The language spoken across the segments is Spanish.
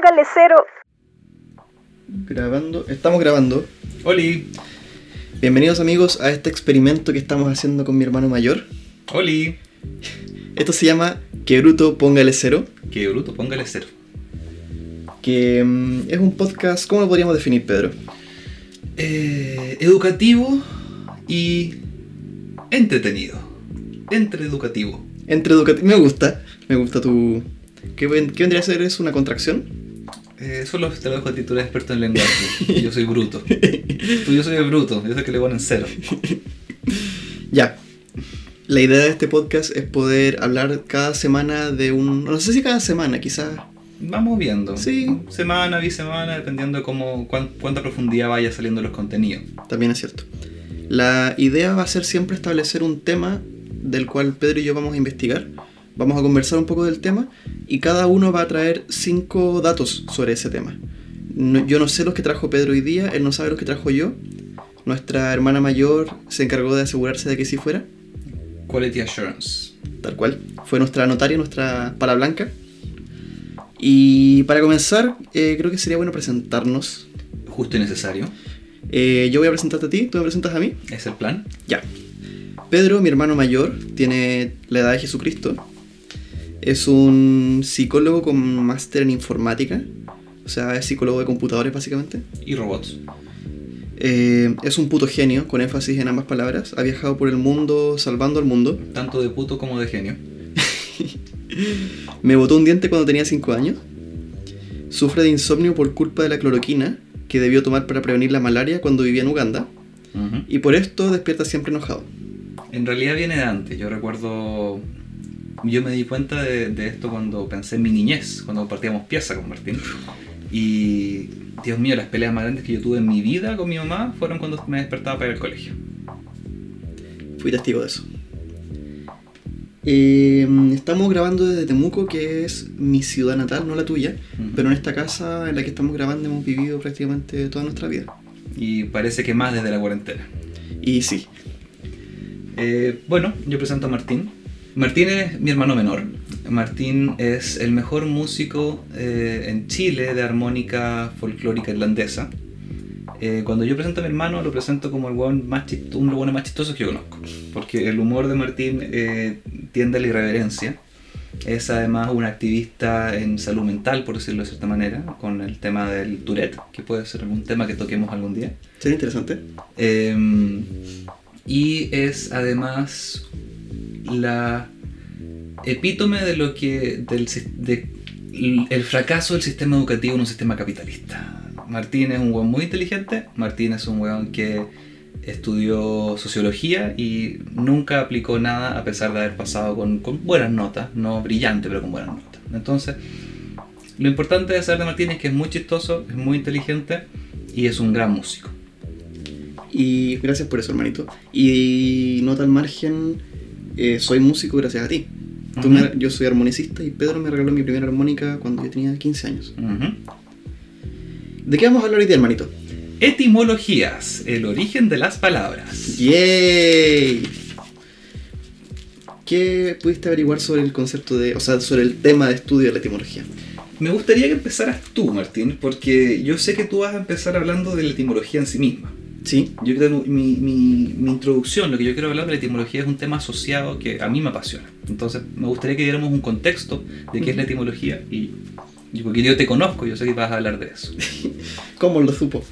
póngale cero. Grabando, estamos grabando. Oli, Bienvenidos amigos a este experimento que estamos haciendo con mi hermano mayor. Oli. Esto se llama Que Bruto Póngale Cero, Qué bruto, póngale cero. que mm, es un podcast, ¿cómo lo podríamos definir, Pedro? Eh, educativo y entretenido. Entre educativo. Entre educativo, me gusta, me gusta tu... ¿Qué, ven- qué vendría a ser? ¿Es una contracción? Eh, solo te lo dejo a ti, tú eres experto en lenguaje. yo soy bruto. Tú yo soy el bruto, yo el que le ponen cero. Ya. La idea de este podcast es poder hablar cada semana de un... No sé si cada semana, quizás... Vamos viendo. Sí. Semana, bisemana, dependiendo de cómo, cuán- cuánta profundidad vaya saliendo los contenidos. También es cierto. La idea va a ser siempre establecer un tema del cual Pedro y yo vamos a investigar. Vamos a conversar un poco del tema y cada uno va a traer cinco datos sobre ese tema. No- yo no sé los que trajo Pedro hoy día, él no sabe los que trajo yo. Nuestra hermana mayor se encargó de asegurarse de que sí fuera, Quality Assurance. tal cual. Fue nuestra notaria, nuestra pala blanca. Y para comenzar, eh, creo que sería bueno presentarnos. Justo y necesario. Eh, yo voy a presentarte a ti, tú me presentas a mí. Es el plan. Ya. Pedro, mi hermano mayor, tiene la edad de Jesucristo. Es un psicólogo con máster en informática. O sea, es psicólogo de computadores básicamente. Y robots. Eh, es un puto genio, con énfasis en ambas palabras. Ha viajado por el mundo salvando al mundo. Tanto de puto como de genio. Me botó un diente cuando tenía 5 años. Sufre de insomnio por culpa de la cloroquina que debió tomar para prevenir la malaria cuando vivía en Uganda. Y por esto despierta siempre enojado. En realidad viene de antes. Yo recuerdo. Yo me di cuenta de, de esto cuando pensé en mi niñez, cuando partíamos pieza con Martín. Y. Dios mío, las peleas más grandes que yo tuve en mi vida con mi mamá fueron cuando me despertaba para ir al colegio. Fui testigo de eso. Eh, estamos grabando desde Temuco, que es mi ciudad natal, no la tuya. Pero en esta casa en la que estamos grabando hemos vivido prácticamente toda nuestra vida. Y parece que más desde la cuarentena. Y sí, Eh, bueno, yo presento a Martín. Martín es mi hermano menor. Martín es el mejor músico eh, en Chile de armónica folclórica irlandesa. Eh, cuando yo presento a mi hermano, lo presento como el weón más chist- uno de los weones más chistosos que yo conozco. Porque el humor de Martín eh, tiende a la irreverencia. Es además un activista en salud mental, por decirlo de cierta manera, con el tema del Tourette, que puede ser algún tema que toquemos algún día. sería interesante. Eh, y es además la epítome de lo que del de el fracaso del sistema educativo en un sistema capitalista. Martín es un weón muy inteligente, Martín es un weón que estudió sociología y nunca aplicó nada a pesar de haber pasado con, con buenas notas, no brillante, pero con buenas notas. Entonces, lo importante de saber de Martín es que es muy chistoso, es muy inteligente y es un gran músico. Y gracias por eso, hermanito. Y nota al margen, eh, soy músico gracias a ti. Me- yo soy armonicista y Pedro me regaló mi primera armónica cuando yo tenía 15 años. ¿De qué vamos a hablar hoy día, hermanito? Etimologías, el origen de las palabras. ¡Yay! ¿Qué pudiste averiguar sobre el concepto de, o sea, sobre el tema de estudio de la etimología? Me gustaría que empezaras tú, Martín, porque yo sé que tú vas a empezar hablando de la etimología en sí misma. Sí, Yo creo que mi, mi- mi introducción, lo que yo quiero hablar de la etimología es un tema asociado que a mí me apasiona. Entonces, me gustaría que diéramos un contexto de qué es la etimología y, y porque yo te conozco, yo sé que vas a hablar de eso. ¿cómo lo supo?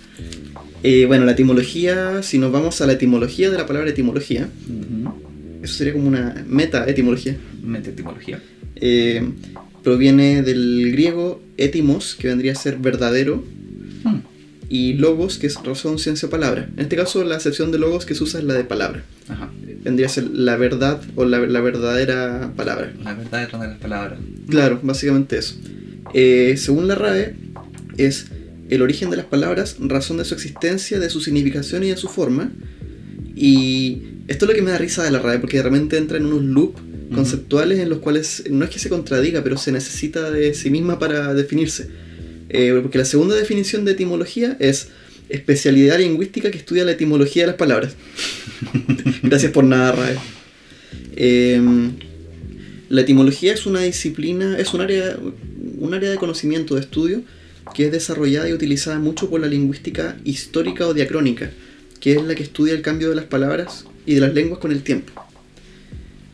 Eh, bueno, la etimología, si nos vamos a la etimología de la palabra etimología, eso sería como una meta-etimología. Mete etimología. Eh, proviene del griego etimos, que vendría a ser verdadero. Y logos, que es razón, ciencia, palabra. En este caso, la acepción de logos que se usa es la de palabra. Ajá. Vendría a ser la verdad o la, la verdadera palabra. La verdad detrás de las palabras. Claro, básicamente eso. Eh, según la RAE, es el origen de las palabras, razón de su existencia, de su significación y de su forma. Y esto es lo que me da risa de la RAE, porque de repente entra en unos loops conceptuales en los cuales no es que se contradiga, pero se necesita de sí misma para definirse. Eh, porque la segunda definición de etimología es especialidad lingüística que estudia la etimología de las palabras. Gracias por nada, RAE. Em, La etimología es una disciplina, es un área un área de conocimiento, de estudio, que es desarrollada y utilizada mucho por la lingüística histórica o diacrónica, que es la que estudia el cambio de las palabras y de las lenguas con el tiempo.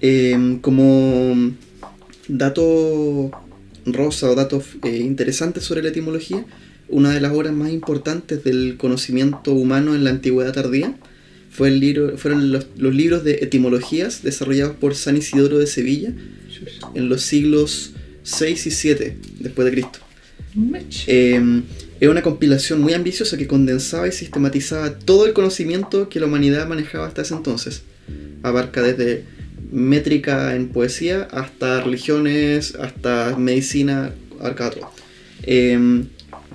Em, como dato rosa o datos eh, interesantes sobre la etimología, una de las obras más importantes del conocimiento humano en la antigüedad tardía fue el libro, fueron los, los libros de etimologías desarrollados por San Isidoro de Sevilla en los siglos 6 y 7 después de Cristo. Eh, es una compilación muy ambiciosa que condensaba y sistematizaba todo el conocimiento que la humanidad manejaba hasta ese entonces. Abarca desde métrica en poesía hasta religiones, hasta medicina, abarca todo. Eh,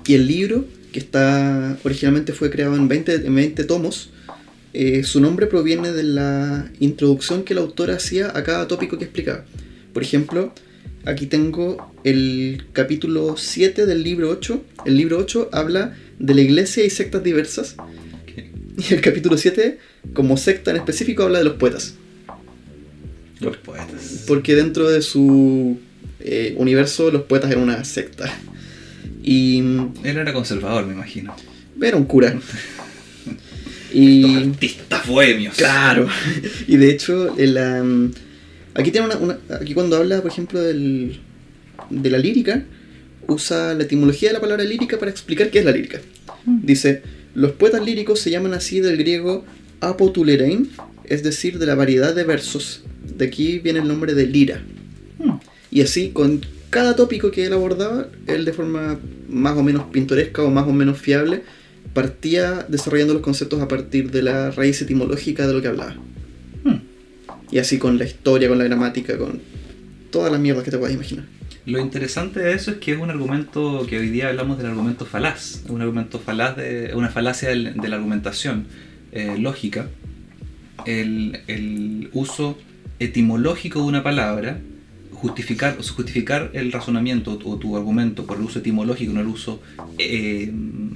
y el libro, que está originalmente fue creado en 20, en 20 tomos, eh, su nombre proviene de la introducción que el autor hacía a cada tópico que explicaba. Por ejemplo, aquí tengo el capítulo 7 del libro 8. El libro 8 habla de la iglesia y sectas diversas. Y el capítulo 7, como secta en específico, habla de los poetas. Los poetas. Porque dentro de su eh, universo los poetas eran una secta. Y Él era conservador, me imagino. era un cura. y Estos artistas bohemios. Claro. Y de hecho, el, am, aquí tiene una, una- aquí cuando habla, por ejemplo, del, de la lírica, usa la etimología de la palabra lírica para explicar qué es la lírica. Dice, los poetas líricos se llaman así del griego apotulerein, es decir, de la variedad de versos. De aquí viene el nombre de lira. Y así, con cada tópico que él abordaba, él de forma más o menos pintoresca o más o menos fiable, partía desarrollando los conceptos a partir de la raíz etimológica de lo que hablaba. Hmm. Y así con la historia, con la gramática, con todas las mierdas que te puedas imaginar. Lo interesante de eso es que es un argumento que hoy día hablamos del argumento falaz, un argumento falaz de una falacia del- de la argumentación eh, lógica, el, el uso etimológico de una palabra, justificar, o justificar el razonamiento o tu argumento por el uso etimológico, no el uso eh,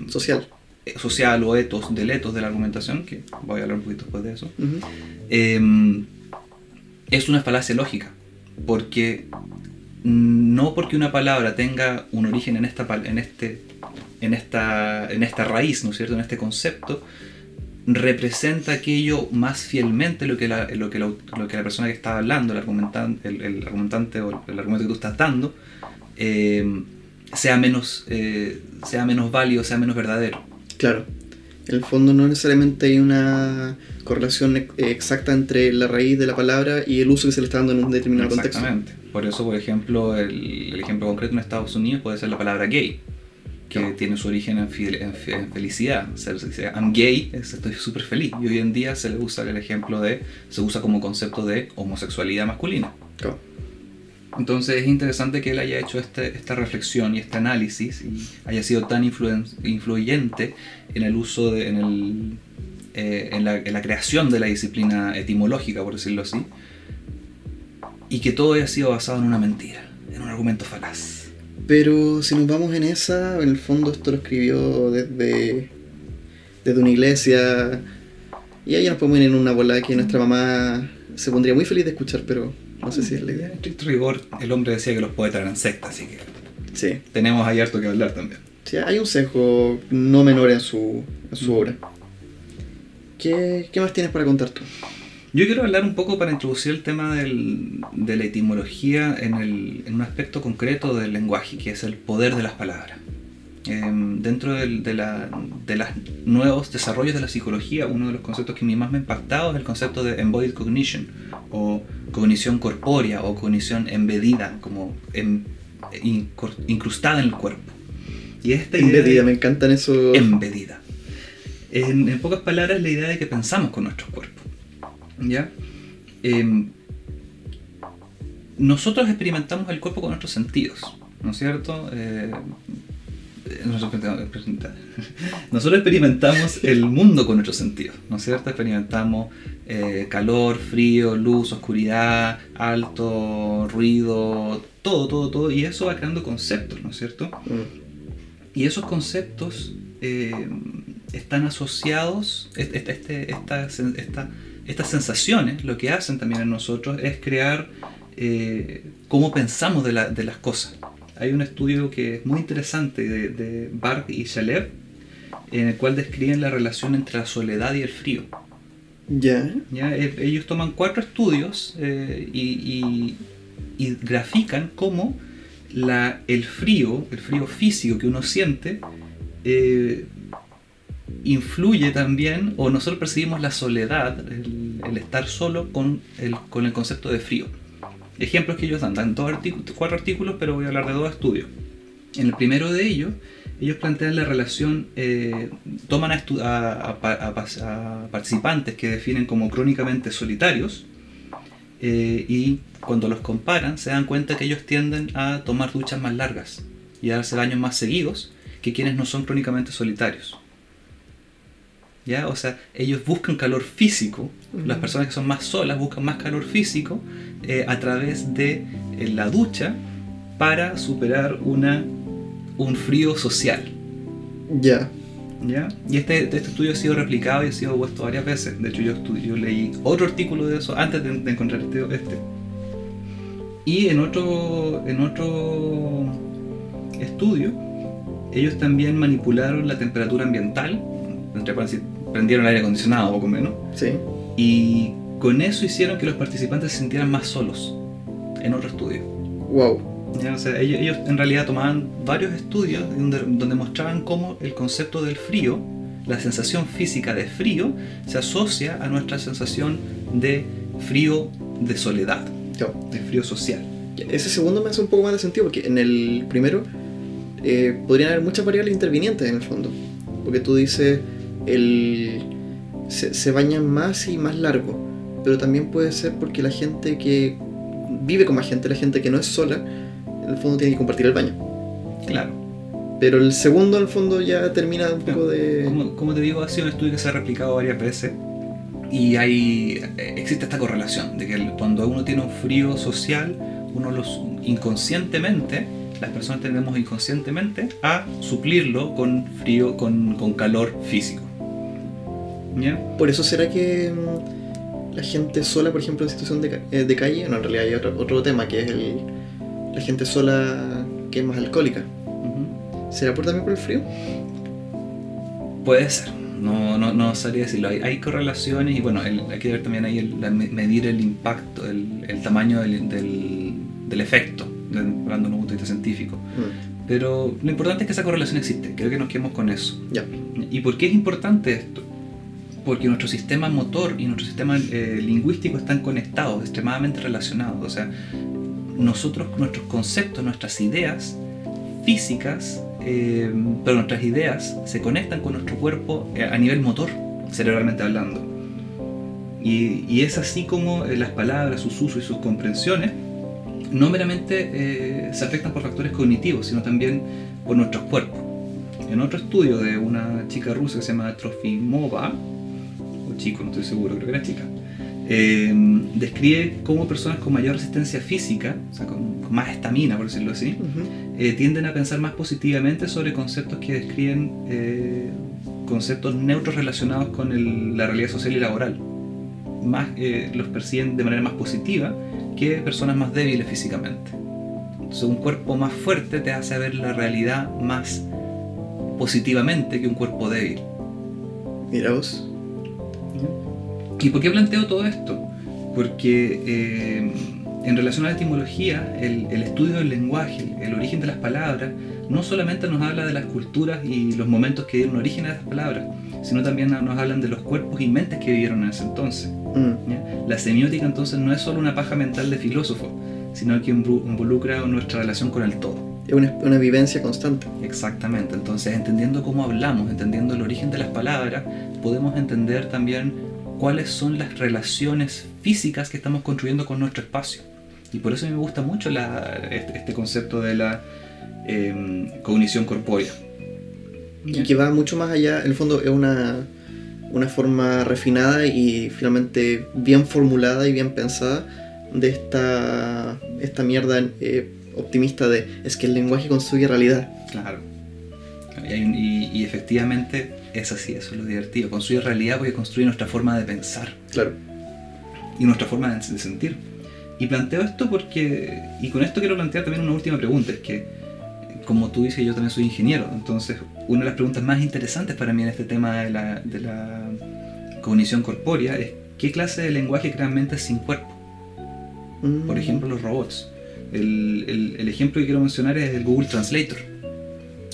Social. social o etos del etos de la argumentación, que voy a hablar un poquito después de eso. Eh, es una falacia lógica, porque no porque una palabra tenga un origen en esta, en este, en esta, en esta raíz, ¿no es cierto?, en este concepto, representa aquello más fielmente lo que la, lo que la, lo que la persona que está hablando, el argumentante, el, el argumentante o el argumento que tú estás dando, eh, sea, menos, eh, sea menos válido, sea menos verdadero. Claro. En el fondo no necesariamente hay una correlación ex- exacta entre la raíz de la palabra y el uso que se le está dando en un determinado contexto. Exactamente. Por eso, por ejemplo, el, el ejemplo concreto en Estados Unidos puede ser la palabra gay, que Claro. tiene su origen en, en en felicidad. O sea, se dice, I'm gay, es, estoy súper feliz. Y hoy en día se le usa el ejemplo de, se usa como concepto de homosexualidad masculina. Claro. Entonces es interesante que él haya hecho este- esta reflexión y este análisis y haya sido tan influen- influyente en el uso, de, en, el, eh, en, la, en la creación de la disciplina etimológica, por decirlo así, y que todo haya sido basado en una mentira, en un argumento falaz. Pero si nos vamos en esa, en el fondo esto lo escribió desde, desde una iglesia. Y ahí nos podemos ir en una bola que nuestra mamá se pondría muy feliz de escuchar, pero no sé si es la idea. En estricto rigor, el hombre decía que los poetas eran sectas, así que Sí. tenemos ahí harto que hablar también. Sí, hay un sesgo no menor en su, en su obra. ¿Qué, ¿Qué más tienes para contar tú? Yo quiero hablar un poco para introducir el tema del- de la etimología en, el- en un aspecto concreto del lenguaje, que es el poder de las palabras. Em, dentro de, de los nuevos desarrollos de la psicología, uno de los conceptos que a mí más me ha impactado es el concepto de embodied cognition, o cognición corpórea, o cognición embedida, como em- incor- incrustada en el cuerpo. Y esta idea de- Embedida, me encantan esos. embedida. En, en pocas palabras, la idea de que pensamos con nuestros cuerpos. ¿Ya? Em, nosotros experimentamos el cuerpo con nuestros sentidos, ¿no es cierto? Eh, nosotros experimentamos- el mundo con nuestros sentidos, ¿no es cierto? Experimentamos eh, calor, frío, luz, oscuridad, alto, ruido, todo, todo, todo, y eso va creando conceptos, ¿no es cierto? Mm, Y esos conceptos eh, están asociados, este- este- este- esta- esta- estas sensaciones lo que hacen también en nosotros es crear eh, cómo pensamos de, la- de las cosas. hay un estudio que es muy interesante de, de Barth y Shalev, en el cual describen la relación entre la soledad y el frío. Ya. ¿ya? Eh, Ellos toman cuatro estudios eh, y, y- y grafican cómo la, el frío, el frío físico que uno siente, eh, influye también, o nosotros percibimos la soledad, el, estar solo con el, con el concepto de frío. Ejemplos que ellos dan, dan cuatro artículos, pero voy a hablar de dos estudios. En el primero de ellos, ellos plantean la relación, eh, toman a participantes que definen como crónicamente solitarios eh, y cuando los comparan se dan cuenta que ellos tienden a tomar duchas más largas y a darse baños más seguidos que quienes no son crónicamente solitarios. ¿Ya? O sea, ellos buscan calor físico, las Ujú. personas que son más solas buscan más calor físico eh, a través de eh, la ducha para superar una, un frío social. Ya. ¿Ya? Y este, este estudio ha sido replicado y ha sido puesto varias veces. De hecho, yo, yo leí otro artículo de eso antes de, de encontrar este, este. Y en otro, en otro estudio, ellos también manipularon la temperatura ambiental, entre paréntesis, prendieron el aire acondicionado, poco menos, Sí. y con eso hicieron que los participantes se sintieran más solos en otro estudio. Wow. O sea, ellos, ellos en realidad tomaban varios estudios donde, donde mostraban cómo el concepto del frío, la sensación física de frío, se asocia a nuestra sensación de frío de soledad, de frío social. Ese segundo me hace un poco más de sentido porque en el primero eh, podrían haber muchas variables intervinientes en el fondo. Porque tú dices, el, se, se bañan más y más largo. Pero también puede ser porque la gente que vive con más gente, la gente que no es sola, en el fondo tiene que compartir el baño. Claro. Pero el segundo, en el fondo, ya termina un poco de. Como, como te digo, ha sido un estudio que se ha replicado varias veces y hay, existe esta correlación de que cuando uno tiene un frío social, uno los inconscientemente, las personas tendemos inconscientemente a suplirlo con frío, con, con calor físico. Por eso será que mm, la gente sola, por ejemplo, en situación de, eh, de calle, no, en realidad hay otro, otro tema que es el, la gente sola que es más alcohólica. ¿Será por, también por el frío? Puede ser, no, no, no sabría decirlo. Hay, hay correlaciones y bueno, el- hay que ver también ahí el- la- medir el impacto, el, el tamaño del, del, del efecto, de- hablando de un punto de vista científico. Mm, Pero lo importante es que esa correlación existe, creo que nos quedemos con eso. ya. ¿Y por qué es importante esto? Porque nuestro sistema motor y nuestro sistema eh, lingüístico están conectados, extremadamente relacionados. O sea, nosotros, nuestros conceptos, nuestras ideas físicas, eh, pero nuestras ideas se conectan con nuestro cuerpo eh, a nivel motor, cerebralmente hablando. Y, y es así como eh, las palabras, sus usos y sus comprensiones no meramente eh, se afectan por factores cognitivos, sino también por nuestros cuerpos. En otro estudio de una chica rusa que se llama Trofimova, o chico, no estoy seguro, creo que era chica, eh, describe cómo personas con mayor resistencia física, o sea, con, con más estamina, por decirlo así, Ujú. eh, tienden a pensar más positivamente sobre conceptos que describen eh, conceptos neutros relacionados con el- la realidad social y laboral. Más, eh, los perciben de manera más positiva que personas más débiles físicamente. Entonces, un cuerpo más fuerte te hace ver la realidad más positivamente que un cuerpo débil. Mira vos. ¿Y por qué planteo todo esto? Porque eh, en relación a la etimología, el, el estudio del lenguaje, el origen de las palabras, no solamente nos habla de las culturas y los momentos que dieron origen a estas palabras, sino también nos hablan de los cuerpos y mentes que vivieron en ese entonces. Mm, ¿ya? La semiótica entonces no es solo una paja mental de filósofo, sino que involucra nuestra relación con el todo. Es una, una vivencia constante. Exactamente, entonces entendiendo cómo hablamos, entendiendo el origen de las palabras, podemos entender también cuáles son las relaciones físicas que estamos construyendo con nuestro espacio. Y por eso a mí me gusta mucho la- este, este concepto de la em, cognición corpórea. Y que va mucho más allá, en el fondo es una, una forma refinada y finalmente bien formulada y bien pensada de esta, esta mierda eh, optimista de es que el lenguaje construye realidad. Claro. Y, efectivamente es así, eso es lo divertido. Construye realidad porque construye nuestra forma de pensar. Claro. y nuestra forma de, de sentir. Y planteo esto porque, y con esto quiero plantear también una última pregunta, es que como tú dices, yo también soy ingeniero. Entonces, una de las preguntas más interesantes para mí en este tema de la, de la cognición corpórea es qué clase de lenguaje crean mentes sin cuerpo. Mm. Por ejemplo, los robots. El, ejemplo que quiero mencionar es el Google Translator.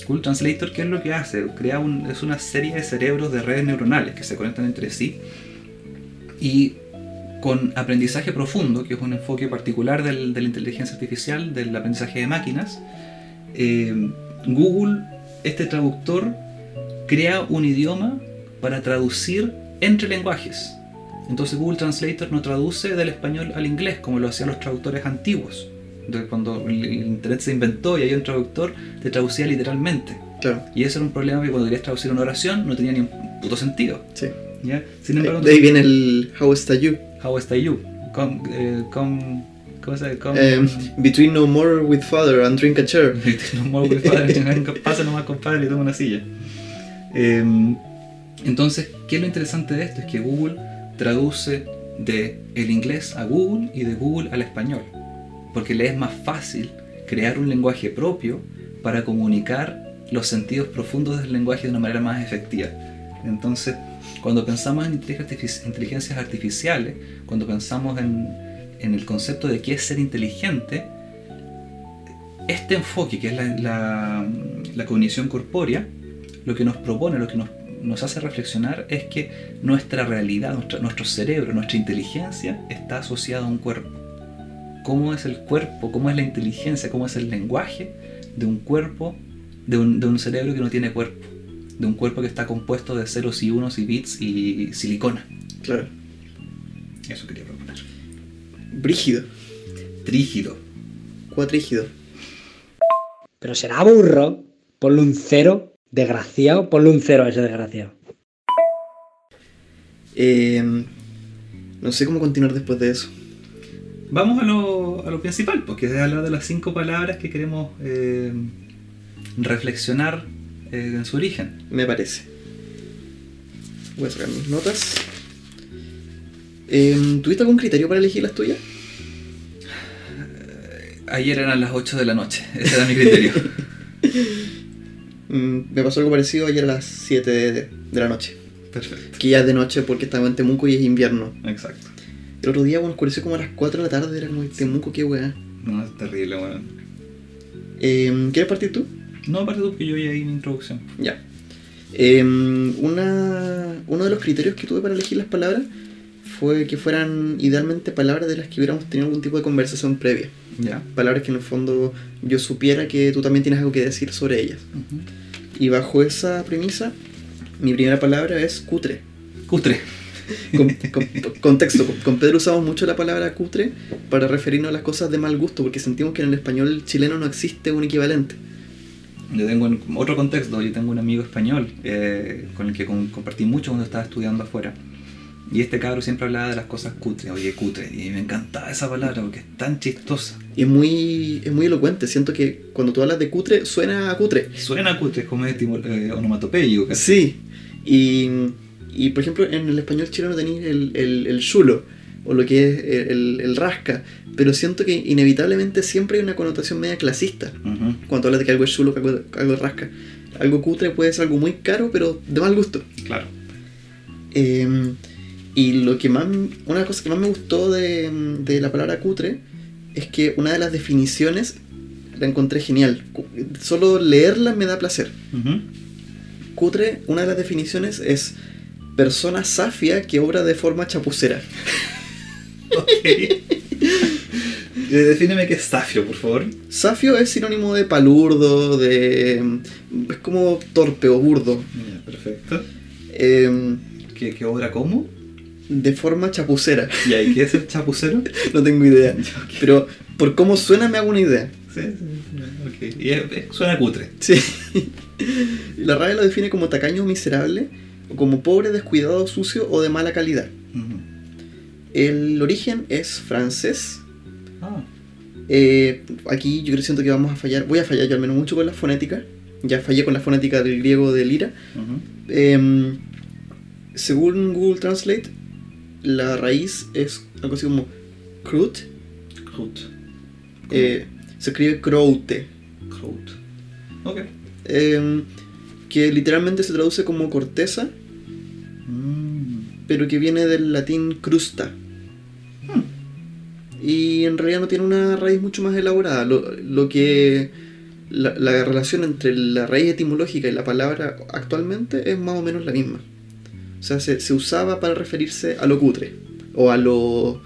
Google Translator, ¿qué es lo que hace? Crea es una serie de cerebros de redes neuronales que se conectan entre sí y con aprendizaje profundo, que es un enfoque particular del- de la inteligencia artificial, del aprendizaje de máquinas, eh, Google, este traductor, crea un idioma para traducir entre lenguajes. Entonces Google Translator no traduce del español al inglés como lo hacían los traductores antiguos. Cuando el internet se inventó y había un traductor, te traducía literalmente. Claro, Y ese era un problema que cuando querías traducir una oración no tenía ni un puto sentido. sí. ¿ya? Sin embargo, De ahí viene el How está you? How stay you? Come, eh, come, ¿cómo se come, Em, between no more with father and drink a chair. no more with father, pasa nomás compadre y toma una silla. Em, entonces, ¿qué es lo interesante de esto? Es que Google traduce de el inglés a Google y de Google al español. Porque le es más fácil crear un lenguaje propio para comunicar los sentidos profundos del lenguaje de una manera más efectiva. Entonces, cuando pensamos en inteligencias artificiales, cuando pensamos en, en el concepto de qué es ser inteligente, este enfoque, que es la, cognición corpórea, lo que nos propone, lo que nos, hace reflexionar es que nuestra realidad, nuestro cerebro, nuestra inteligencia está asociada a un cuerpo. ¿Cómo es el cuerpo? ¿Cómo es la inteligencia? ¿Cómo es el lenguaje de un cuerpo, de un, de un cerebro que no tiene cuerpo? De un cuerpo que está compuesto de ceros y unos y bits y silicona. Claro. Eso quería proponer. Brígido. Trígido. Cuatrígido. Pero será burro. Ponle un cero, desgraciado. Ponle un cero a ese desgraciado. Em, no sé cómo continuar después de eso. Vamos a lo, a lo principal, porque es hablar de las cinco palabras que queremos eh, reflexionar eh, en su origen. Me parece. Voy a sacar mis notas. Em, ¿Tuviste algún criterio para elegir las tuyas? Ayer eran las 8 de la noche, ese era mi criterio. Mm, me pasó algo parecido ayer a las 7 de, de la noche. Perfecto, Que ya es de noche porque estaba en Temuco y es invierno. exacto. El otro día, bueno, oscureció como a las 4 de la tarde, era como Temuco, qué weá. No, es terrible, bueno. Em, ¿Quieres partir tú? No, aparte tú que yo vi ahí mi introducción. Ya. Em, una, uno de los criterios que tuve para elegir las palabras fue que fueran idealmente palabras de las que hubiéramos tenido algún tipo de conversación previa. Ya. Palabras que en el fondo yo supiera que tú también tienes algo que decir sobre ellas. Y bajo esa premisa, mi primera palabra es cutre. Cutre. Con- con- contexto, con- Pedro usamos mucho la palabra cutre para referirnos a las cosas de mal gusto, porque sentimos que en el español chileno no existe un equivalente. Yo tengo un- otro contexto, yo tengo un amigo español eh, con el que con- compartí mucho cuando estaba estudiando afuera. Y este cabro siempre hablaba de las cosas cutre, oye, cutre. Y me encantaba esa palabra porque es tan chistosa. Y es muy, es muy elocuente, siento que cuando tú hablas de cutre, suena a cutre. Suena cutre, es como eh, onomatopeico. casi. Sí, y, y por ejemplo en el español chileno tenéis el, el, el chulo, o lo que es el, el rasca, pero siento que inevitablemente siempre hay una connotación media clasista Ujú, cuando hablas de que algo es chulo, que algo, que algo es rasca. Algo cutre puede ser algo muy caro, pero de mal gusto. Claro. Eh, y lo que más, una cosa que más me gustó de, de la palabra cutre es que una de las definiciones la encontré genial. Solo leerla me da placer. Cutre, una de las definiciones es persona safia que obra de forma chapucera. Ok. Eh, Defíneme qué es safio, por favor. Safio es sinónimo de palurdo, de... es como torpe o burdo. Perfecto. Eh, ¿Qué, qué obra cómo? de forma chapucera. ¿Y ahí qué es el chapucero? No tengo idea. Pero por cómo suena me hago una idea. Sí, sí, ok. Y es- es- suena cutre. Sí. La RAE lo define como tacaño miserable, como pobre, descuidado, sucio o de mala calidad. El origen es francés. Ah, Eh, aquí yo siento que vamos a fallar, voy a fallar yo al menos mucho con la fonética. Ya fallé con la fonética del griego de Lira. Em, según Google Translate, la raíz es algo así como crut. Crut. eh, se escribe croute. Crut. Ok. eh, que literalmente se traduce como corteza, Mm. pero que viene del latín crusta. Y en realidad no tiene una raíz mucho más elaborada. Lo, lo que. La, la relación entre la raíz etimológica y la palabra actualmente es más o menos la misma. O sea, se, se usaba para referirse a lo cutre. O a lo.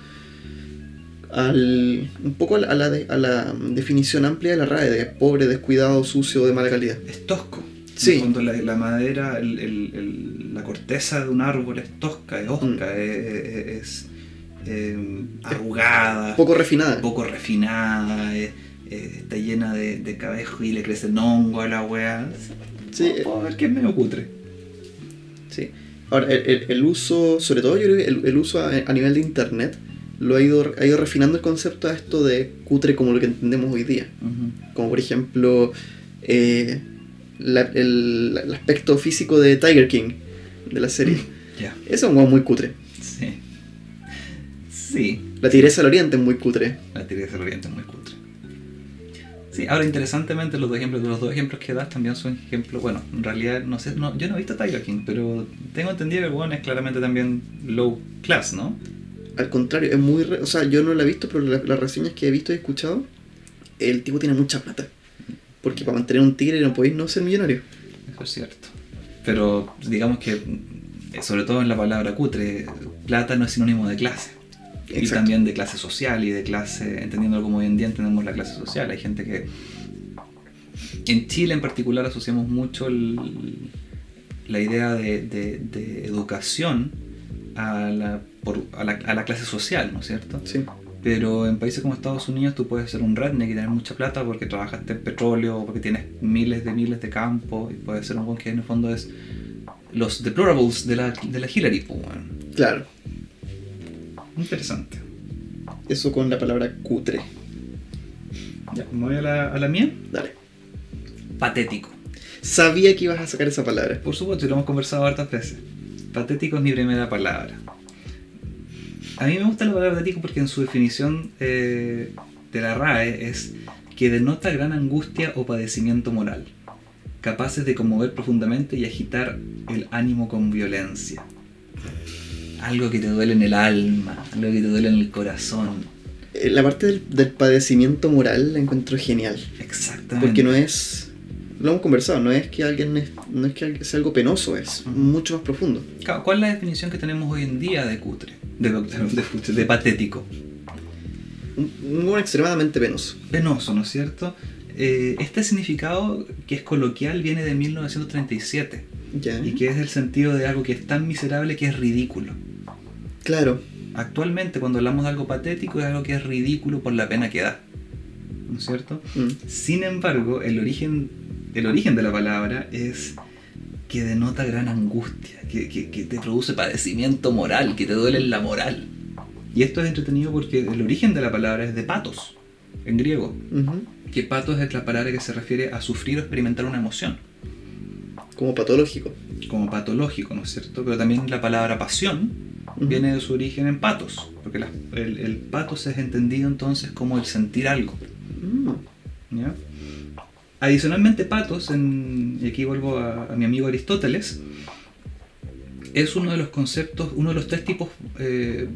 Al, un poco a la, a la de- a la definición amplia de la RAE, de pobre, descuidado, sucio, de mala calidad. Es tosco. Sí. En el fondo, la, la madera, el- el- el- la corteza de un árbol es tosca, es osca, Mm. es, es- es, eh, arrugada, Poco refinada. poco refinada, es- es- está llena de, de cabejo y le crecen hongo a la weá. Sí, eh, Puedo ver que es medio cutre. Sí. Ahora, el, el- el uso, sobre todo yo creo que el, el uso a, a nivel de internet, lo ha ido, ha ido refinando el concepto a esto de cutre como lo que entendemos hoy día. Como por ejemplo, eh, la- el aspecto físico de Tiger King, de la serie. Ya. Eso es un juego muy cutre. Sí. Sí. La tigresa del oriente es muy cutre. La teoría del oriente es muy cutre. Sí, ahora interesantemente los dos ejemplos, los dos ejemplos que das también son ejemplos, bueno, en realidad no sé, no, yo no he visto Tiger King, pero tengo entendido que el es claramente también low class, ¿no? Al contrario, es muy... re- o sea, yo no la he visto, pero la- las reseñas que he visto y escuchado, el tipo tiene mucha plata. Porque para mantener un tigre no podéis no ser millonario. Eso es cierto. Pero digamos que, eh, sobre todo en la palabra cutre, plata no es sinónimo de clase. Y Exacto. también de clase social y de clase, entendiéndolo como hoy en día entendemos la clase social. Hay gente que. En Chile en particular asociamos mucho el- la idea de, de- de educación a la, por- a, la, a la clase social, ¿no es cierto? Sí. Pero en países como Estados Unidos tú puedes ser un redneck y tener mucha plata porque trabajaste en petróleo, porque tienes miles de miles de campos y puedes ser un buen que en el fondo es los deplorables de la, de la Hillary. pues. Claro. Interesante. Eso con la palabra cutre. Ya, me voy a la, a la mía. Dale. Patético. Sabía que ibas a sacar esa palabra. Por supuesto, y lo hemos conversado hartas veces. Patético es mi primera palabra. A mí me gusta la palabra patético porque en su definición eh, de la RAE es que denota gran angustia o padecimiento moral, capaces de conmover profundamente y agitar el ánimo con violencia. Algo que te duele en el alma, algo que te duele en el corazón. Eh, La parte del, del padecimiento moral la encuentro genial. Exactamente. Porque no es. Lo hemos conversado, no es que alguien es- no es que sea algo penoso, es mucho más profundo. ¿Cuál es la definición que tenemos hoy en día de cutre? De, de- patético. Un, extremadamente penoso. penoso, ¿no es cierto? Eh, este significado que es coloquial viene de 1937 Ya. y que es el sentido de algo que es tan miserable que es ridículo. Claro. Actualmente cuando hablamos de algo patético es algo que es ridículo por la pena que da, ¿no es cierto? Mm. Sin embargo, el origen, el origen de la palabra es que denota gran angustia, que, que- que te produce padecimiento moral, que te duele la moral. Y esto es entretenido porque el origen de la palabra es de patos, en griego. Que patos es la palabra que se refiere a sufrir o experimentar una emoción, Como patológico. como patológico, ¿no es cierto? Pero también la palabra pasión Ujú. viene de su origen en patos, porque el, el patos es entendido entonces como el sentir algo. Mm. ¿ya? Adicionalmente, patos, en- y aquí vuelvo a, a mi amigo Aristóteles, es uno de los conceptos, uno de los tres tipos, eh,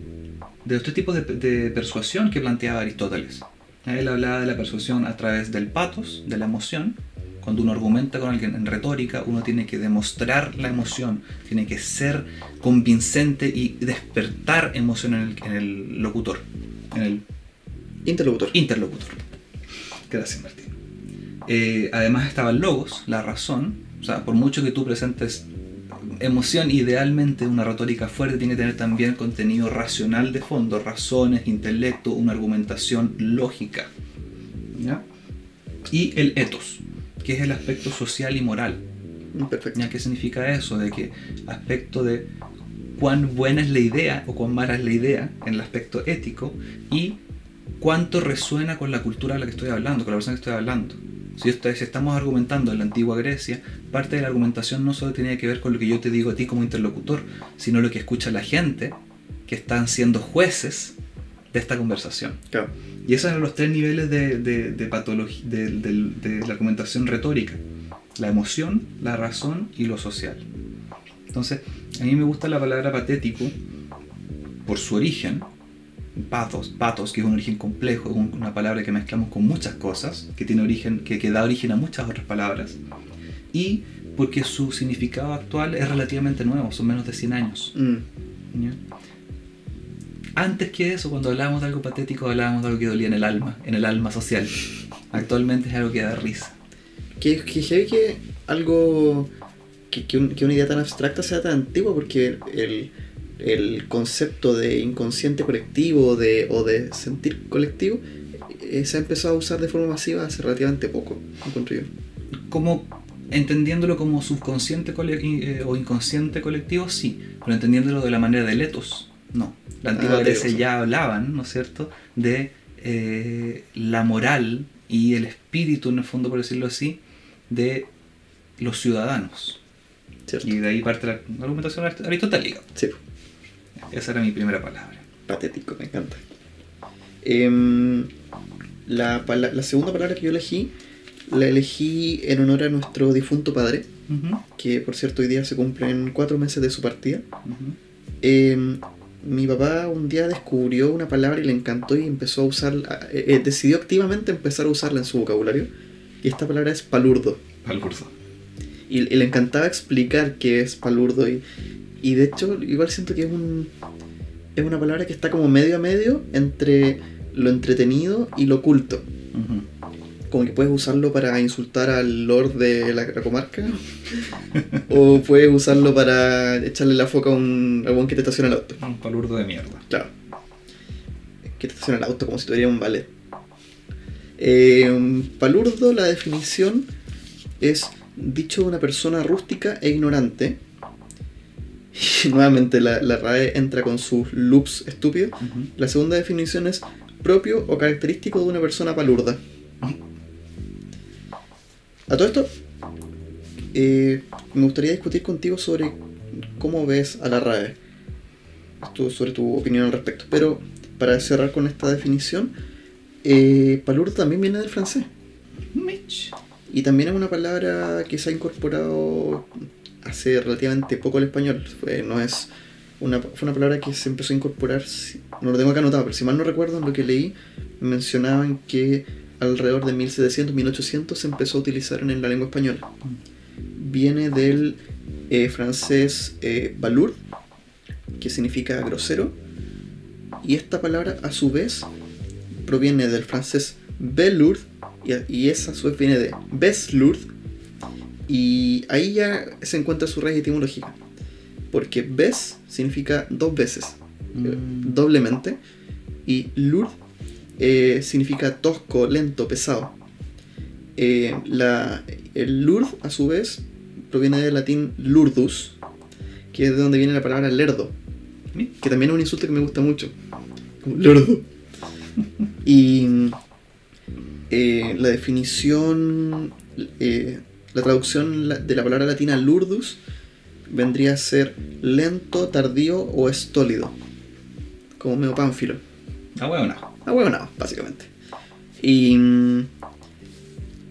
de los tres tipos de, de persuasión que planteaba Aristóteles. Él hablaba de la persuasión a través del patos, de la emoción. Cuando uno argumenta con alguien en retórica, uno tiene que demostrar la emoción, tiene que ser convincente y despertar emoción en el, en el locutor, en el Interlocutor. interlocutor. Gracias, Martín. Eh, además estaba el logos, la razón. O sea, por mucho que tú presentes emoción, idealmente una retórica fuerte tiene que tener también contenido racional de fondo, razones, intelecto, una argumentación lógica. ¿Ya? Y el ethos, que es el aspecto social y moral. Mm, Perfecto. ¿Ya? ¿Qué significa eso? De que aspecto de cuán buena es la idea o cuán mala es la idea en el aspecto ético y cuánto resuena con la cultura de la que estoy hablando, con la persona que estoy hablando. Si, esto- si estamos argumentando en la antigua Grecia, parte de la argumentación no solo tenía que ver con lo que yo te digo a ti como interlocutor, sino lo que escucha la gente que están siendo jueces de esta conversación. Claro. Y esos eran los tres niveles de, de, de patología, de, de- de la argumentación retórica. La emoción, la razón y lo social. Entonces, a mí me gusta la palabra patético por su origen, pathos, pathos, que es un origen complejo, es un- una palabra que mezclamos con muchas cosas, que tiene origen, que, que da origen a muchas otras palabras, y porque su significado actual es relativamente nuevo, son menos de 100 años. Mm, ¿ya? Antes que eso, cuando hablábamos de algo patético, hablábamos de algo que dolía en el alma, en el alma social. Actualmente es algo que da risa. Que, que que algo. Que, que un- que una idea tan abstracta sea tan antigua, porque el, el concepto de inconsciente colectivo de, o de sentir colectivo eh, se ha empezado a usar de forma masiva hace relativamente poco, encuentro yo. Como entendiéndolo como subconsciente eh, o inconsciente colectivo, sí, pero entendiéndolo de la manera del etos, no. La antigua Ah, Grecia ya hablaban, ¿no es cierto?, de eh, la moral y el espíritu, en el fondo, por decirlo así, de los ciudadanos. ¿Cierto? Y de ahí parte la argumentación arist- aristotélica. Sí, Esa era mi primera palabra. patético, me encanta. Em, la, la segunda palabra que yo elegí, la elegí en honor a nuestro difunto padre, que por cierto hoy día se cumplen cuatro meses de su partida. Eh, mi papá un día descubrió una palabra y le encantó y empezó a usarla, eh, eh, decidió activamente empezar a usarla en su vocabulario. Y esta palabra es palurdo. Palurdo. Y, y le encantaba explicar qué es palurdo. Y, y de hecho, igual siento que es un es una palabra que está como medio a medio entre lo entretenido y lo culto. Como que puedes usarlo para insultar al lord de la, la comarca. o puedes usarlo para echarle la foca a un, a un que te estaciona el auto. Un palurdo de mierda. Claro. Que te estaciona el auto como si tuviera un ballet. Eh, palurdo, la definición es dicho de una persona rústica e ignorante. Y nuevamente la, la RAE entra con sus loops estúpidos. La segunda definición es propio o característico de una persona palurda. A todo esto, eh, me gustaría discutir contigo sobre cómo ves a la RAE, Esto sobre tu opinión al respecto. Pero para cerrar con esta definición, eh, palurdo también viene del francés. Y también es una palabra que se ha incorporado hace relativamente poco al español. Fue, no es una, fue una palabra que se empezó a incorporar, si- no lo tengo acá anotado, pero si mal no recuerdo en lo que leí, mencionaban que alrededor de 1700, 1800 se empezó a utilizar en la lengua española. Viene del eh, francés eh, balourd, que significa grosero, y esta palabra a su vez proviene del francés velourd, y, y esa a su vez viene de beslourd, y ahí ya se encuentra su raíz etimológica. Porque bes significa dos veces, eh, Mm. doblemente, y lourd eh, significa tosco, lento, pesado. Eh, la, el lourd, a su vez, proviene del latín lurdus, que es de donde viene la palabra lerdo, que también es un insulto que me gusta mucho. Como lerdo. Y eh, la definición, eh, la traducción de la palabra latina lurdus vendría a ser lento, tardío o estólido. Como medio pánfilo. Ah. Ah, bueno, no, básicamente. Y,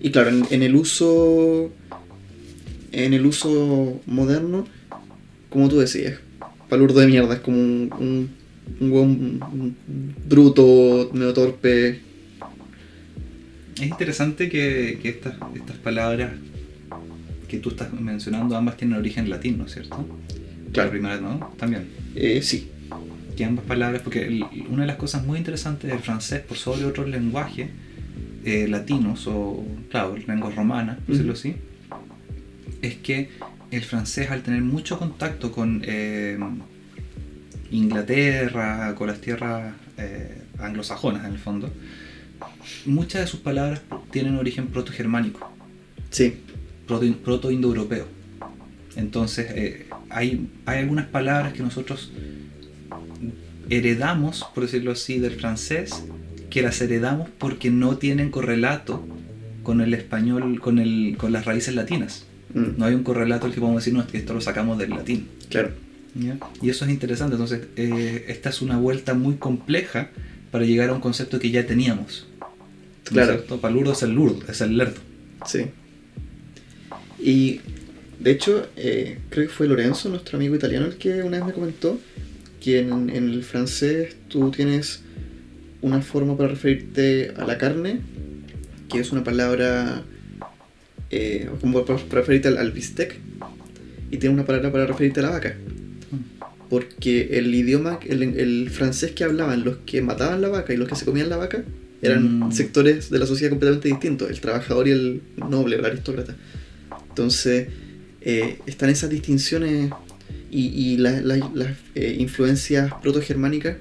y claro, en, en el uso. En el uso moderno, como tú decías, palurdo de mierda, es como un, un, un hueón bruto, medio torpe. Es interesante que, que estas, estas palabras que tú estás mencionando ambas tienen origen latín, ¿no es cierto? Claro. La primera, ¿no? También. Eh, sí, Que ambas palabras, porque el- una de las cosas muy interesantes del francés, por sobre otros lenguajes eh, latinos o, claro, lenguas romanas, por decirlo así, es que el francés al tener mucho contacto con eh, Inglaterra, con las tierras eh, anglosajonas en el fondo, muchas de sus palabras tienen origen proto-germánico, sí, proto-indoeuropeo. Entonces, eh, hay, hay algunas palabras que nosotros heredamos, por decirlo así, del francés, que las heredamos porque no tienen correlato con el español, con, el, con las raíces latinas. mm, No hay un correlato al que podemos decir, no, es que esto lo sacamos del latín. claro. ¿ya? Y eso es interesante. Entonces, eh, esta es una vuelta muy compleja para llegar a un concepto que ya teníamos. ¿No Claro. es cierto? Palurdo es el lurdo, es el lerdo. Sí. Y de hecho, eh, creo que fue Lorenzo, nuestro amigo italiano, el que una vez me comentó que en, en el francés tú tienes una forma para referirte a la carne, que es una palabra eh, como para referirte al, al bistec, y tienes una palabra para referirte a la vaca. Porque el idioma, el, el francés que hablaban los que mataban la vaca y los que se comían la vaca eran Mm. sectores de la sociedad completamente distintos, el trabajador y el noble, el aristócrata. Entonces, eh, están esas distinciones y, y la- la- las eh, influencias protogermánicas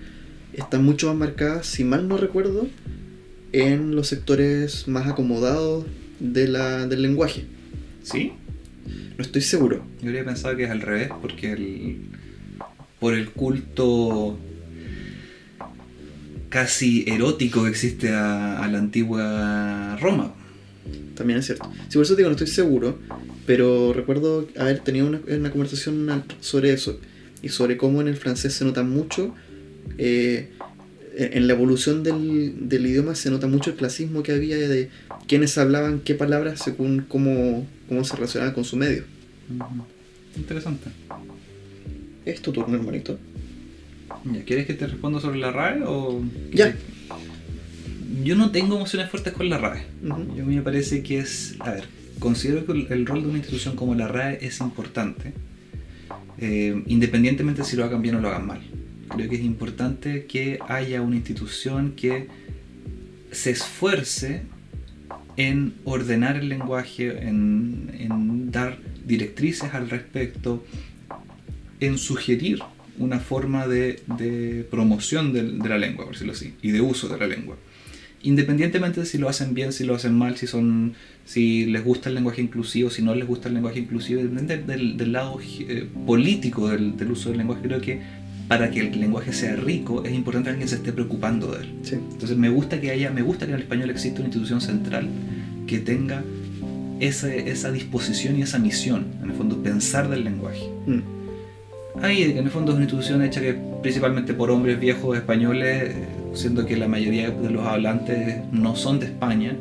están mucho más marcadas, si mal no recuerdo, en los sectores más acomodados de la, del lenguaje. ¿Sí? No estoy seguro. Yo habría pensado que es al revés, porque el, por el culto casi erótico que existe a, a la antigua Roma. También es cierto. Sí, por eso digo, no estoy seguro, pero recuerdo haber tenido una, una conversación sobre eso y sobre cómo en el francés se nota mucho, eh, en la evolución del, del idioma se nota mucho el clasismo que había de quiénes hablaban qué palabras según cómo, cómo se relacionaban con su medio. Interesante. Es tu turno, hermanito. Ya, ¿Quieres que te responda sobre la RAE o...? Ya. Yo no tengo emociones fuertes con la RAE. Ujú. Yo a mí me parece que es... A ver, considero que el, el rol de una institución como la RAE es importante, eh, independientemente si lo hagan bien o lo hagan mal. Creo que es importante que haya una institución que se esfuerce en ordenar el lenguaje, en, en dar directrices al respecto, en sugerir una forma de, de promoción de, la lengua, por decirlo así, y de uso de la lengua. Independientemente de si lo hacen bien, si lo hacen mal, si son si les gusta el lenguaje inclusivo, si no les gusta el lenguaje inclusivo, depende del, del lado eh, político del, del uso del lenguaje. Creo que para que el lenguaje sea rico es importante que alguien se esté preocupando de él. Sí. Entonces me gusta que haya, me gusta que en el español exista una institución central que tenga esa, esa disposición y esa misión, en el fondo, pensar del lenguaje. Mm. Ahí, en el fondo, es una institución hecha que principalmente por hombres viejos españoles, siendo que la mayoría de los hablantes no son de España,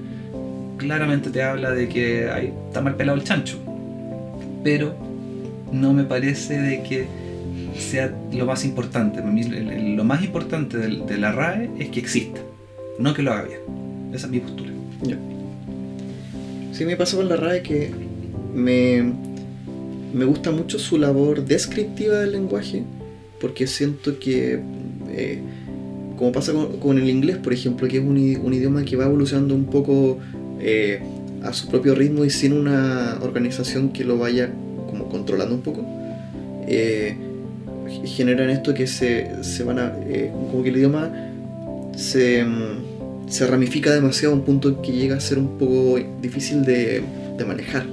claramente te habla de que ahí está mal pelado el chancho. Pero no me parece de que sea lo más importante. Lo más importante de, la RAE es que exista, no que lo haga bien. Esa es mi postura. Ya. Sí, me pasa con la RAE que me, me gusta mucho su labor descriptiva del lenguaje, porque siento que, eh, como pasa con, el inglés, por ejemplo, que es un, un idioma que va evolucionando un poco eh, a su propio ritmo y sin una organización que lo vaya como controlando un poco, eh, generan esto que se, se van a... eh, como que el idioma se... se ramifica demasiado a un punto que llega a ser un poco difícil de, de manejar.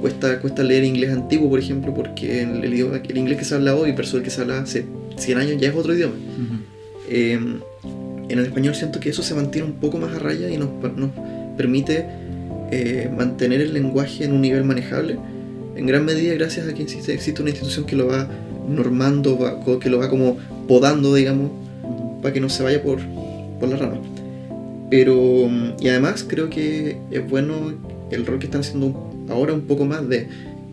Cuesta, cuesta leer inglés antiguo, por ejemplo, porque el, el idioma, el inglés que se habla hoy versus el que se habla hace 100 años ya es otro idioma. Eh, en el español siento que eso se mantiene un poco más a raya y nos, nos permite eh, mantener el lenguaje en un nivel manejable, en gran medida gracias a que existe, existe una institución que lo va normando, va- que lo va como podando, digamos, para que no se vaya por, por la rama. Pero, y además creo que es bueno el rol que están haciendo ahora un poco más de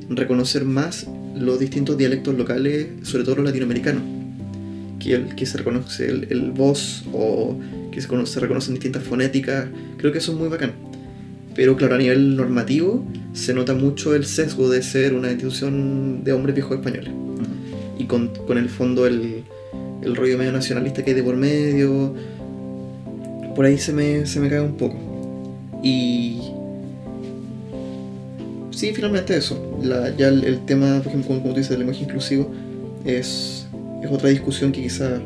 reconocer más los distintos dialectos locales, sobre todo los latinoamericanos. Que, el, que se reconoce el, el voz o que se, conoce- se reconocen distintas fonéticas, creo que eso es muy bacán. Pero claro, a nivel normativo se nota mucho el sesgo de ser una institución de hombres viejos españoles y con, con el fondo el, el rollo medio nacionalista que hay de por medio. Por ahí se me, se me cae un poco. Y. Sí, finalmente eso. La- ya el, el tema, por ejemplo, como, como tú dices, del lenguaje inclusivo, es, es otra discusión que quizás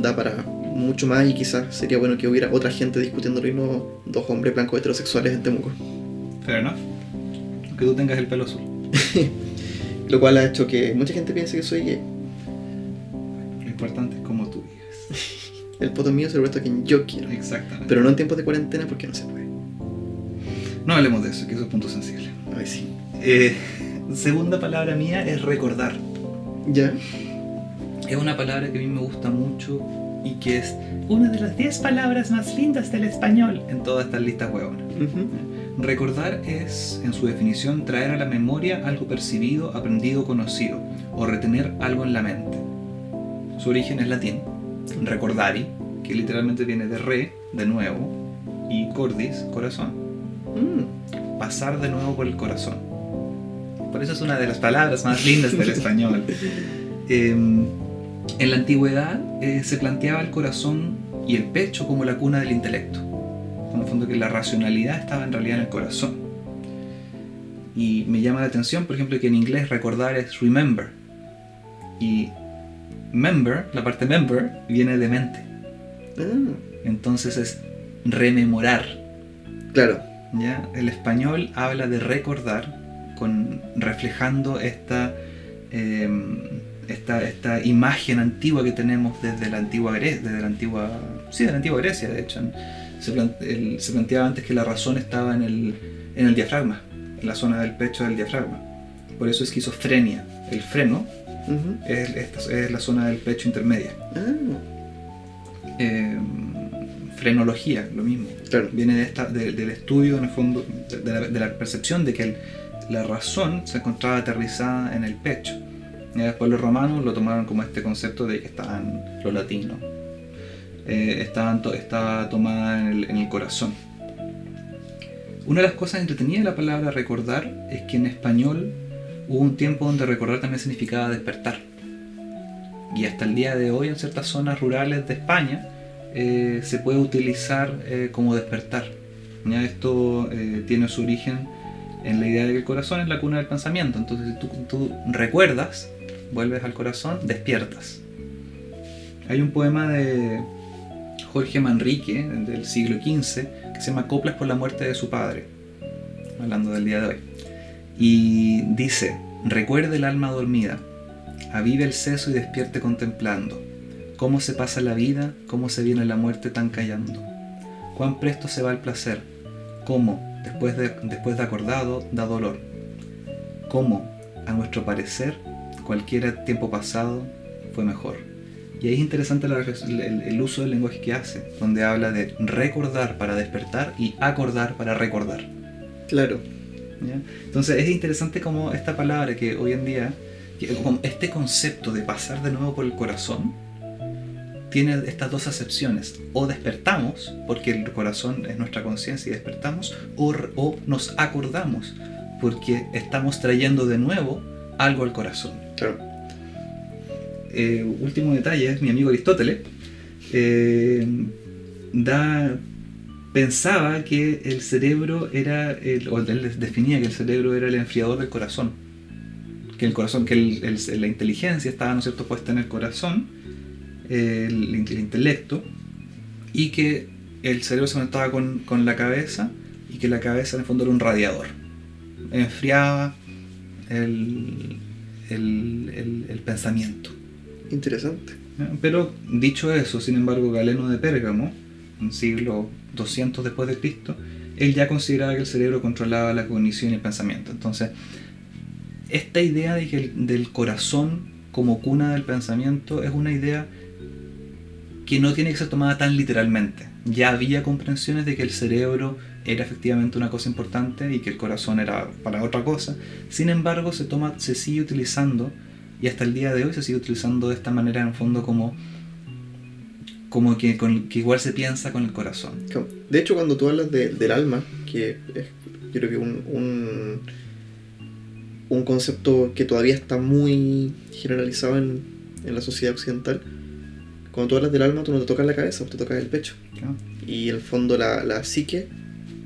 da para mucho más y quizás sería bueno que hubiera otra gente discutiéndolo y no dos hombres blancos heterosexuales en Temuco. Fair enough. Que tú tengas el pelo azul. Lo cual ha hecho que mucha gente piense que soy gay. Lo importante es cómo tú vives. El poto mío se lo presto a quien yo quiero. Exactamente. Pero no en tiempos de cuarentena porque no se puede. No hablemos de eso, que eso es punto sensible. Ay, sí. Eh, segunda palabra mía es recordar. ¿Ya? Es una palabra que a mí me gusta mucho y que es una de las 10 palabras más lindas del español en todas estas listas huevonas. Recordar es, en su definición, traer a la memoria algo percibido, aprendido, conocido, o retener algo en la mente. Su origen es latín, recordari, que literalmente viene de re, de nuevo, y cordis, corazón. Mm. Pasar de nuevo por el corazón. Por eso es una de las palabras más lindas del español. Eh, en la antigüedad eh, se planteaba el corazón y el pecho como la cuna del intelecto. En el fondo que la racionalidad estaba en realidad en el corazón. Y me llama la atención, por ejemplo, que en inglés recordar es remember. Y member, la parte member, viene de mente. Ah, Entonces es rememorar. claro. ¿Ya? El español habla de recordar, con, reflejando esta, eh, esta, esta imagen antigua que tenemos desde la antigua Grecia, desde la antigua, sí, de la antigua Grecia, de hecho. Se, plan- el- se planteaba antes que la razón estaba en el, en el diafragma, en la zona del pecho del diafragma. Por eso esquizofrenia. El freno es, esta- es la zona del pecho intermedia. Eh, frenología, lo mismo. claro. viene de esta- de- del estudio, en el fondo, de, la, de la percepción de que el- la razón se encontraba aterrizada en el pecho. Y después los romanos lo tomaron como este concepto de que estaban los latinos. eh, estaban to- estaba tomada en el, en el corazón. Una de las cosas entretenidas de la palabra recordar es que en español hubo un tiempo donde recordar también significaba despertar. Y hasta el día de hoy en ciertas zonas rurales de España eh, se puede utilizar eh, como despertar. ¿ya? Esto eh, tiene su origen en la idea de que el corazón es la cuna del pensamiento. Entonces, si tú, tú recuerdas, vuelves al corazón, despiertas. Hay un poema de Jorge Manrique, del siglo XV, que se llama Coplas por la muerte de su padre, hablando del día de hoy. Y dice, recuerde el alma dormida, avive el seso y despierte contemplando cómo se pasa la vida, cómo se viene la muerte tan callando. Cuán presto se va el placer, cómo, después de, después de acordado, da dolor. Cómo, a nuestro parecer, cualquier tiempo pasado fue mejor. Y ahí es interesante la el, el- uso del lenguaje que hace, donde habla de recordar para despertar y acordar para recordar. Claro. ¿ya? Entonces es interesante como esta palabra que hoy en día, este concepto de pasar de nuevo por el corazón, tiene estas dos acepciones. O despertamos, porque el corazón es nuestra conciencia y despertamos, o, o nos acordamos, porque estamos trayendo de nuevo algo al corazón. Claro. Eh, último detalle, mi amigo Aristóteles eh, da, pensaba que el cerebro era, el, o él definía que el cerebro era el enfriador del corazón. Que el corazón, que el- el- la inteligencia estaba, ¿no es cierto?, puesta en el corazón, el, el intelecto, y que el cerebro se conectaba con, con la cabeza, y que la cabeza en el fondo era un radiador. Enfriaba el, el- el- el pensamiento. Interesante. Pero dicho eso, sin embargo, Galeno de Pérgamo, en siglo 200 después de Cristo, él ya consideraba que el cerebro controlaba la cognición y el pensamiento. Entonces, esta idea de que el- del corazón como cuna del pensamiento es una idea que no tiene que ser tomada tan literalmente. Ya había comprensiones de que el cerebro era efectivamente una cosa importante y que el corazón era para otra cosa. Sin embargo, se toma, se sigue utilizando y hasta el día de hoy se sigue utilizando de esta manera en el fondo como como que, igual se piensa con el corazón. De hecho, cuando tú hablas de- del alma, que es yo creo que un, un, un concepto que todavía está muy generalizado en, en la sociedad occidental, cuando tú hablas del alma, tú no te tocas la cabeza, te tocas el pecho. Y el fondo la, la psique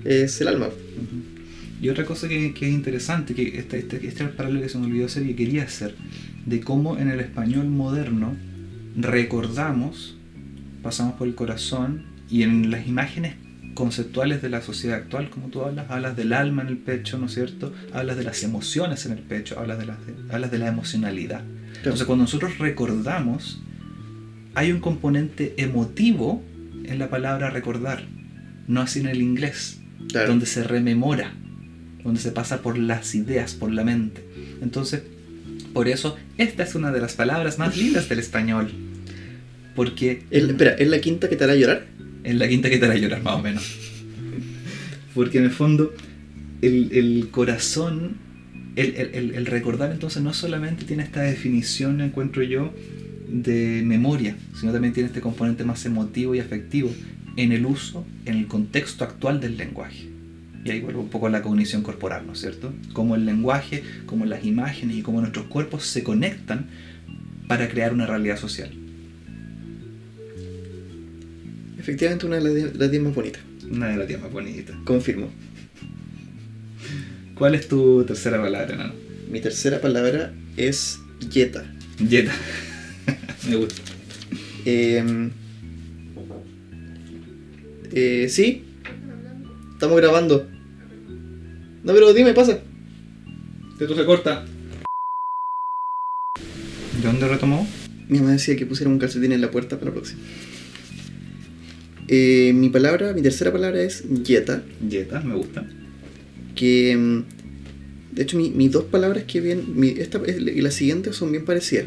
es el alma. Y otra cosa que, que es interesante, que este, este, este era el paralelo que se me olvidó hacer y que quería hacer, de cómo en el español moderno recordamos, pasamos por el corazón y en las imágenes conceptuales de la sociedad actual, como tú hablas, hablas del alma en el pecho, ¿no es cierto? Hablas de las emociones en el pecho, hablas de, las hablas de la emocionalidad. Entonces cuando nosotros recordamos, hay un componente emotivo en la palabra recordar, no así en el inglés Claro. donde se rememora, donde se pasa por las ideas, por la mente. Entonces, por eso, esta es una de las palabras más lindas del español. Porque El- espera, ¿es la quinta que te hará llorar? es la quinta que te hará llorar, más o menos. Porque en el fondo, el, el corazón, el, el- el- el recordar entonces no solamente tiene esta definición, encuentro yo, de memoria, sino también tiene este componente más emotivo y afectivo en el uso, en el contexto actual del lenguaje. Y ahí vuelvo un poco a la cognición corporal, ¿no es cierto? Cómo el lenguaje, cómo las imágenes y cómo nuestros cuerpos se conectan para crear una realidad social. Efectivamente, una de las diez- las 10 más bonitas. Una de las tías más bonitas. Confirmo. ¿Cuál es tu tercera palabra, Nano? Mi tercera palabra es yeta. Jetta. Me gusta. Eh, eh, sí, estamos grabando. No, pero dime, pasa. Esto se corta. ¿De dónde retomó? Mi mamá decía que pusiera un calcetín en la puerta para la próxima. Eh, mi palabra, mi tercera palabra es yeta. Jetta, me gusta. Que mm, de hecho mi- mis dos palabras que bien. mi- esta y la siguiente son bien parecidas.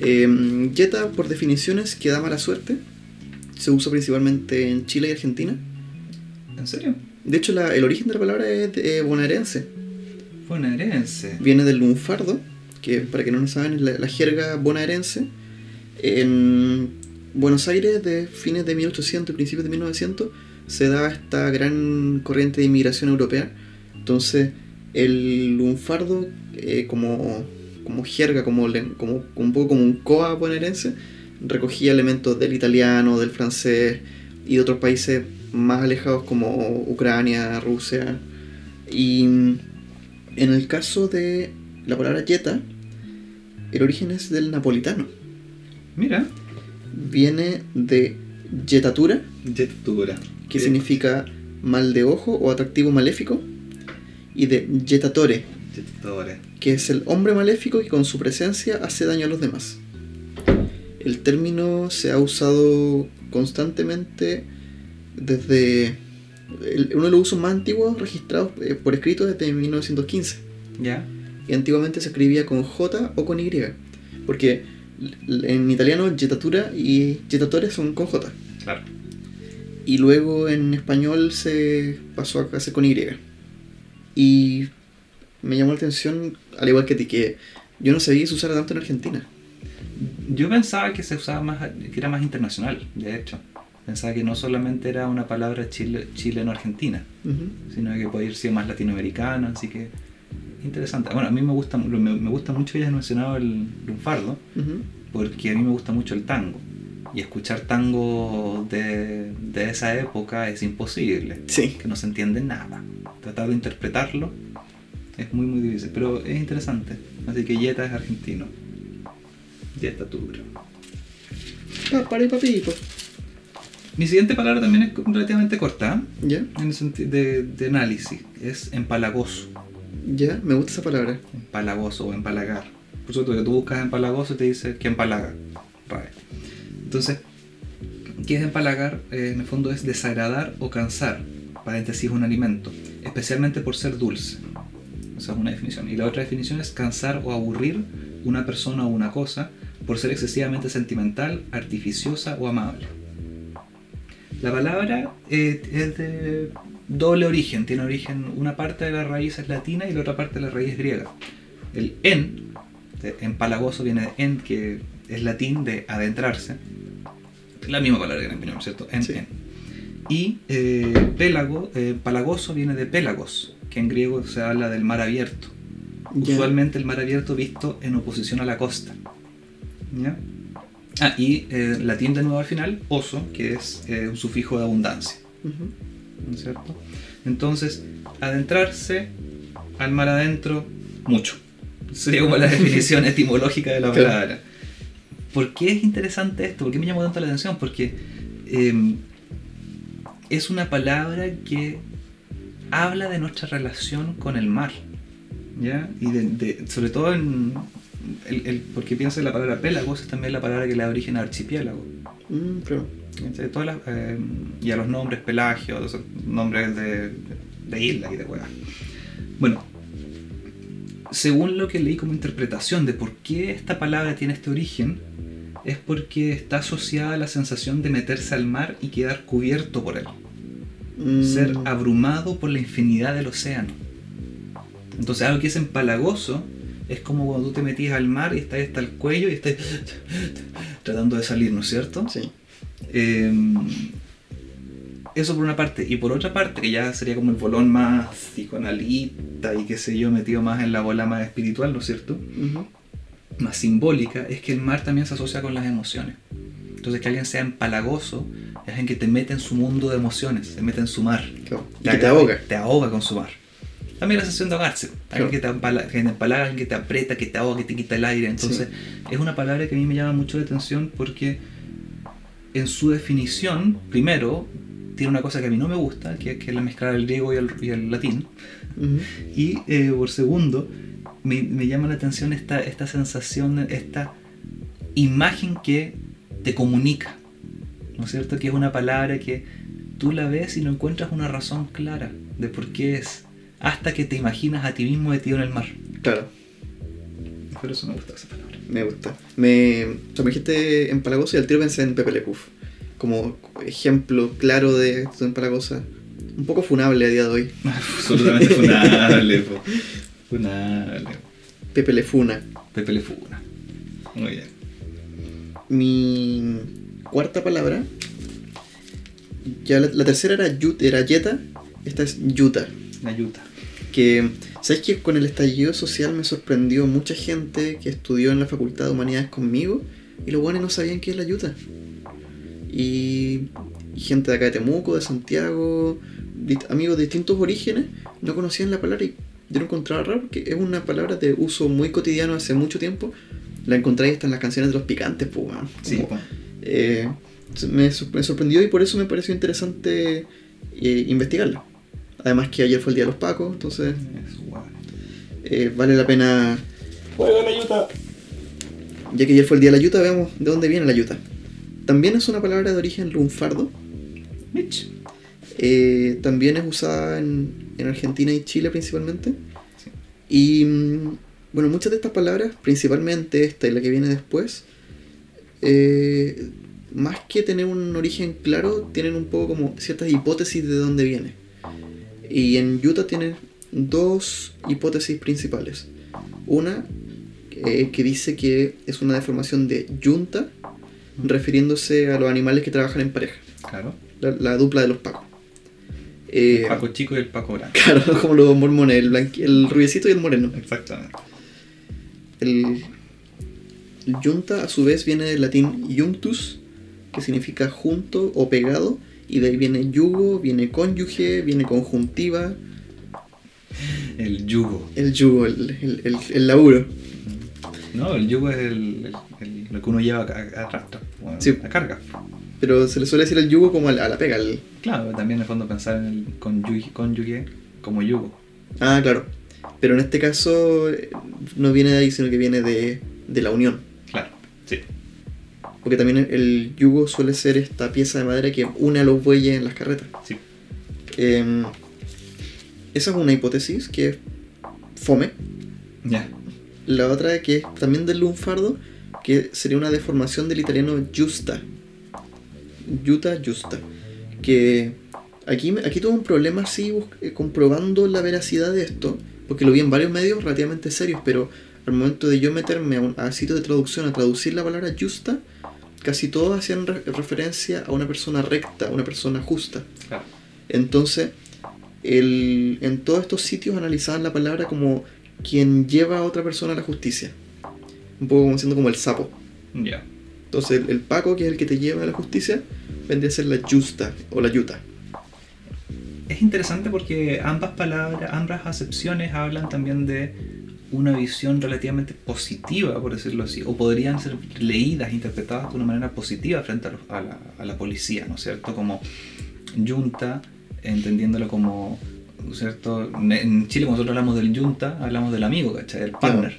Eh, yeta, por definiciones, que da mala suerte. Se usa principalmente en Chile y Argentina. ¿En serio? De hecho, la- el origen de la palabra es eh, bonaerense. Bonaerense. Viene del lunfardo, que para que no lo saben es la, la jerga bonaerense. En Buenos Aires, de fines de 1800 y principios de 1900, se da esta gran corriente de inmigración europea. Entonces, el lunfardo, eh, como, como jerga, como, un poco como un coa bonaerense, recogía elementos del italiano, del francés y de otros países más alejados como Ucrania, Rusia. Y en el caso de la palabra yeta, el origen es del napolitano. Mira. Viene de yetatura, Jettatura. que significa mal de ojo o atractivo maléfico, y de yetatore, Que es el hombre maléfico que con su presencia hace daño a los demás. El término se ha usado constantemente desde el- uno de los usos más antiguos registrados eh, por escrito desde 1915. Ya. Y antiguamente se escribía con J o con Y. Porque en italiano jetatura y jetatore son con J. Claro. Y luego en español se pasó a hacer con Y. Y me llamó la atención, al igual que ti, que yo no sabía que se usara tanto en Argentina. Yo pensaba que se usaba más, que era más internacional, de hecho. Pensaba que no solamente era una palabra chile, chileno-argentina, Ujú. sino que podía ser más latinoamericana, así que interesante. Bueno, a mí me gusta, me, me gusta mucho que hayas mencionado el lunfardo, Ujú. porque a mí me gusta mucho el tango. Y escuchar tango de, de esa época es imposible, Sí. que no se entiende nada. Tratar de interpretarlo es muy, muy difícil, pero es interesante. Así que Yeta es argentino. Yeta Tubro. Papá y papito. Mi siguiente palabra también es relativamente corta, ¿eh? ¿Ya? en el sentido de, de análisis. Es empalagoso. ¿Ya? Me gusta esa palabra. Empalagoso o empalagar. Por supuesto que tú buscas empalagoso y te dice que empalaga. Entonces, ¿qué es empalagar? Eh, en el fondo es desagradar o cansar. Paréntesis, un alimento. Especialmente por ser dulce. Esa es una definición. Y la otra definición es cansar o aburrir una persona o una cosa por ser excesivamente sentimental, artificiosa o amable. La palabra eh, es de doble origen. Tiene origen, una parte de la raíz es latina y la otra parte de la raíz es griega. El en, empalagoso, viene de en, que es latín de adentrarse. La misma palabra que en español, ¿cierto? En, Sí. en. Y eh, pélago, eh, palagoso viene de pélagos, que en griego se habla del mar abierto. Usualmente el mar abierto visto en oposición a la costa. ¿Ya? Ah, y eh, latín de nuevo al final, oso, que es eh, un sufijo de abundancia. ¿no es cierto? Entonces, adentrarse al mar adentro, mucho. Sería como la definición etimológica de la Claro. palabra. ¿Por qué es interesante esto? ¿Por qué me llamó tanto la atención? Porque eh, es una palabra que habla de nuestra relación con el mar. ¿Ya? Y de, de- sobre todo en. el- el- porque piensa en la palabra pélagos, es también la palabra que le da origen a archipiélago. Mm. Todas las, eh, y a los nombres Pelagio, esos nombres de, de isla y de hueá. Bueno, según lo que leí como interpretación de por qué esta palabra tiene este origen, es porque está asociada a la sensación de meterse al mar y quedar cubierto por él. Mm, Ser abrumado por la infinidad del océano. Entonces algo que es empalagoso es como cuando tú te metías al mar y estás hasta el cuello y estás tratando de salir, ¿no es cierto? Sí. Eh, eso por una parte. Y por otra parte, que ya sería como el bolón más psicoanalista y qué sé yo, metido más en la bola más espiritual, ¿no es cierto? Más simbólica, es que el mar también se asocia con las emociones. Entonces que alguien sea empalagoso es alguien que te mete en su mundo de emociones, se mete en su mar. Claro. Y que te ahoga. Te ahoga con su mar. También la sensación de ahogarse. Alguien que te, empala- que te empalaga, alguien que te aprieta, que te ahoga, que te quita el aire. Entonces, es una palabra que a mí me llama mucho la atención porque en su definición, primero, tiene una cosa que a mí no me gusta, que, que es la mezcla del griego y el, y el latín. Y eh, por segundo, me, me llama la atención esta, esta sensación, esta imagen que te comunica. ¿No es cierto? Que es una palabra que tú la ves y no encuentras una razón clara de por qué es. Hasta que te imaginas a ti mismo metido en el mar. Claro. Por eso me gusta esa palabra. Me gusta. Me, o sea, me dijiste empalagoso y al tiro pensé en Pepe Le. Como ejemplo claro de esto de empalagosa. Un poco funable a día de hoy. Absolutamente funable. po. Funable. Pepe Le Funa. Pepe le funa. Muy bien. Mi cuarta palabra. Ya la, la tercera era, yut, era yeta. Esta es yuta. La yuta. Que, ¿sabes que Con el estallido social me sorprendió mucha gente que estudió en la Facultad de Humanidades conmigo y los buenos no sabían qué es la yuta. Y, y gente de acá de Temuco, de Santiago, amigos de distintos orígenes, no conocían la palabra y yo lo encontraba raro porque es una palabra de uso muy cotidiano hace mucho tiempo. La encontráis hasta en las canciones de los picantes, pues. Sí, Como-. Eh, me, sor- me sorprendió y por eso me pareció interesante eh, investigarla. Además que ayer fue el día de los Pacos, entonces eh, vale la pena, ¡Juega la yuta! ya que ayer fue el día de la yuta, veamos de dónde viene la yuta. También es una palabra de origen lunfardo, Mitch. eh, también es usada en, en Argentina y Chile principalmente. Sí. Y mm, bueno, muchas de estas palabras, principalmente esta y la que viene después, eh, más que tener un origen claro, tienen un poco como ciertas hipótesis de dónde viene. Y en Utah tienen dos hipótesis principales. Una eh, que dice que es una deformación de yunta, refiriéndose a los animales que trabajan en pareja, Claro. la, la dupla de los pacos. Eh, El Paco chico y el Paco grande. Claro, como los mormones, el, el rubiecito y el moreno. Exactamente. El yunta a su vez viene del latín iunctus, que significa junto o pegado, y de ahí viene yugo, viene cónyuge, viene conjuntiva, El yugo. el yugo, el, el, el- el laburo. No, el yugo es el, el- el- lo que uno lleva a, a, a rastro, bueno, Sí. carga. Pero se le suele decir el yugo como a la, a la pega. Claro, también en el fondo pensar en el cónyuge, cónyuge como yugo. Ah, claro. Pero en este caso eh, no viene de ahí, sino que viene de, de la unión. Sí. Porque también el yugo suele ser esta pieza de madera que une a los bueyes en las carretas. sí. Em, esa es una hipótesis que es fome. Ya. La otra que es también del lunfardo, que sería una deformación del italiano justa. Yuta justa. Que aquí, aquí tuve un problema así eh, comprobando la veracidad de esto, porque lo vi en varios medios relativamente serios, pero al momento de yo meterme a, un, a sitios de traducción a traducir la palabra justa, casi todos hacían re- referencia a una persona recta, a una persona justa. Claro. Entonces, el- en todos estos sitios analizaban la palabra como quien lleva a otra persona a la justicia. Un poco como siendo como el sapo. Ya. Entonces, el, el Paco, que es el que te lleva a la justicia, vendría a ser la justa o la yuta. Es interesante porque ambas palabras, ambas acepciones hablan también de una visión relativamente positiva, por decirlo así, o podrían ser leídas, interpretadas de una manera positiva frente a, los- a la, a la policía, ¿no es cierto? Como junta, entendiéndolo como, ¿no es cierto? En Chile, cuando nosotros hablamos del junta, hablamos del amigo, ¿cachai? Del partner.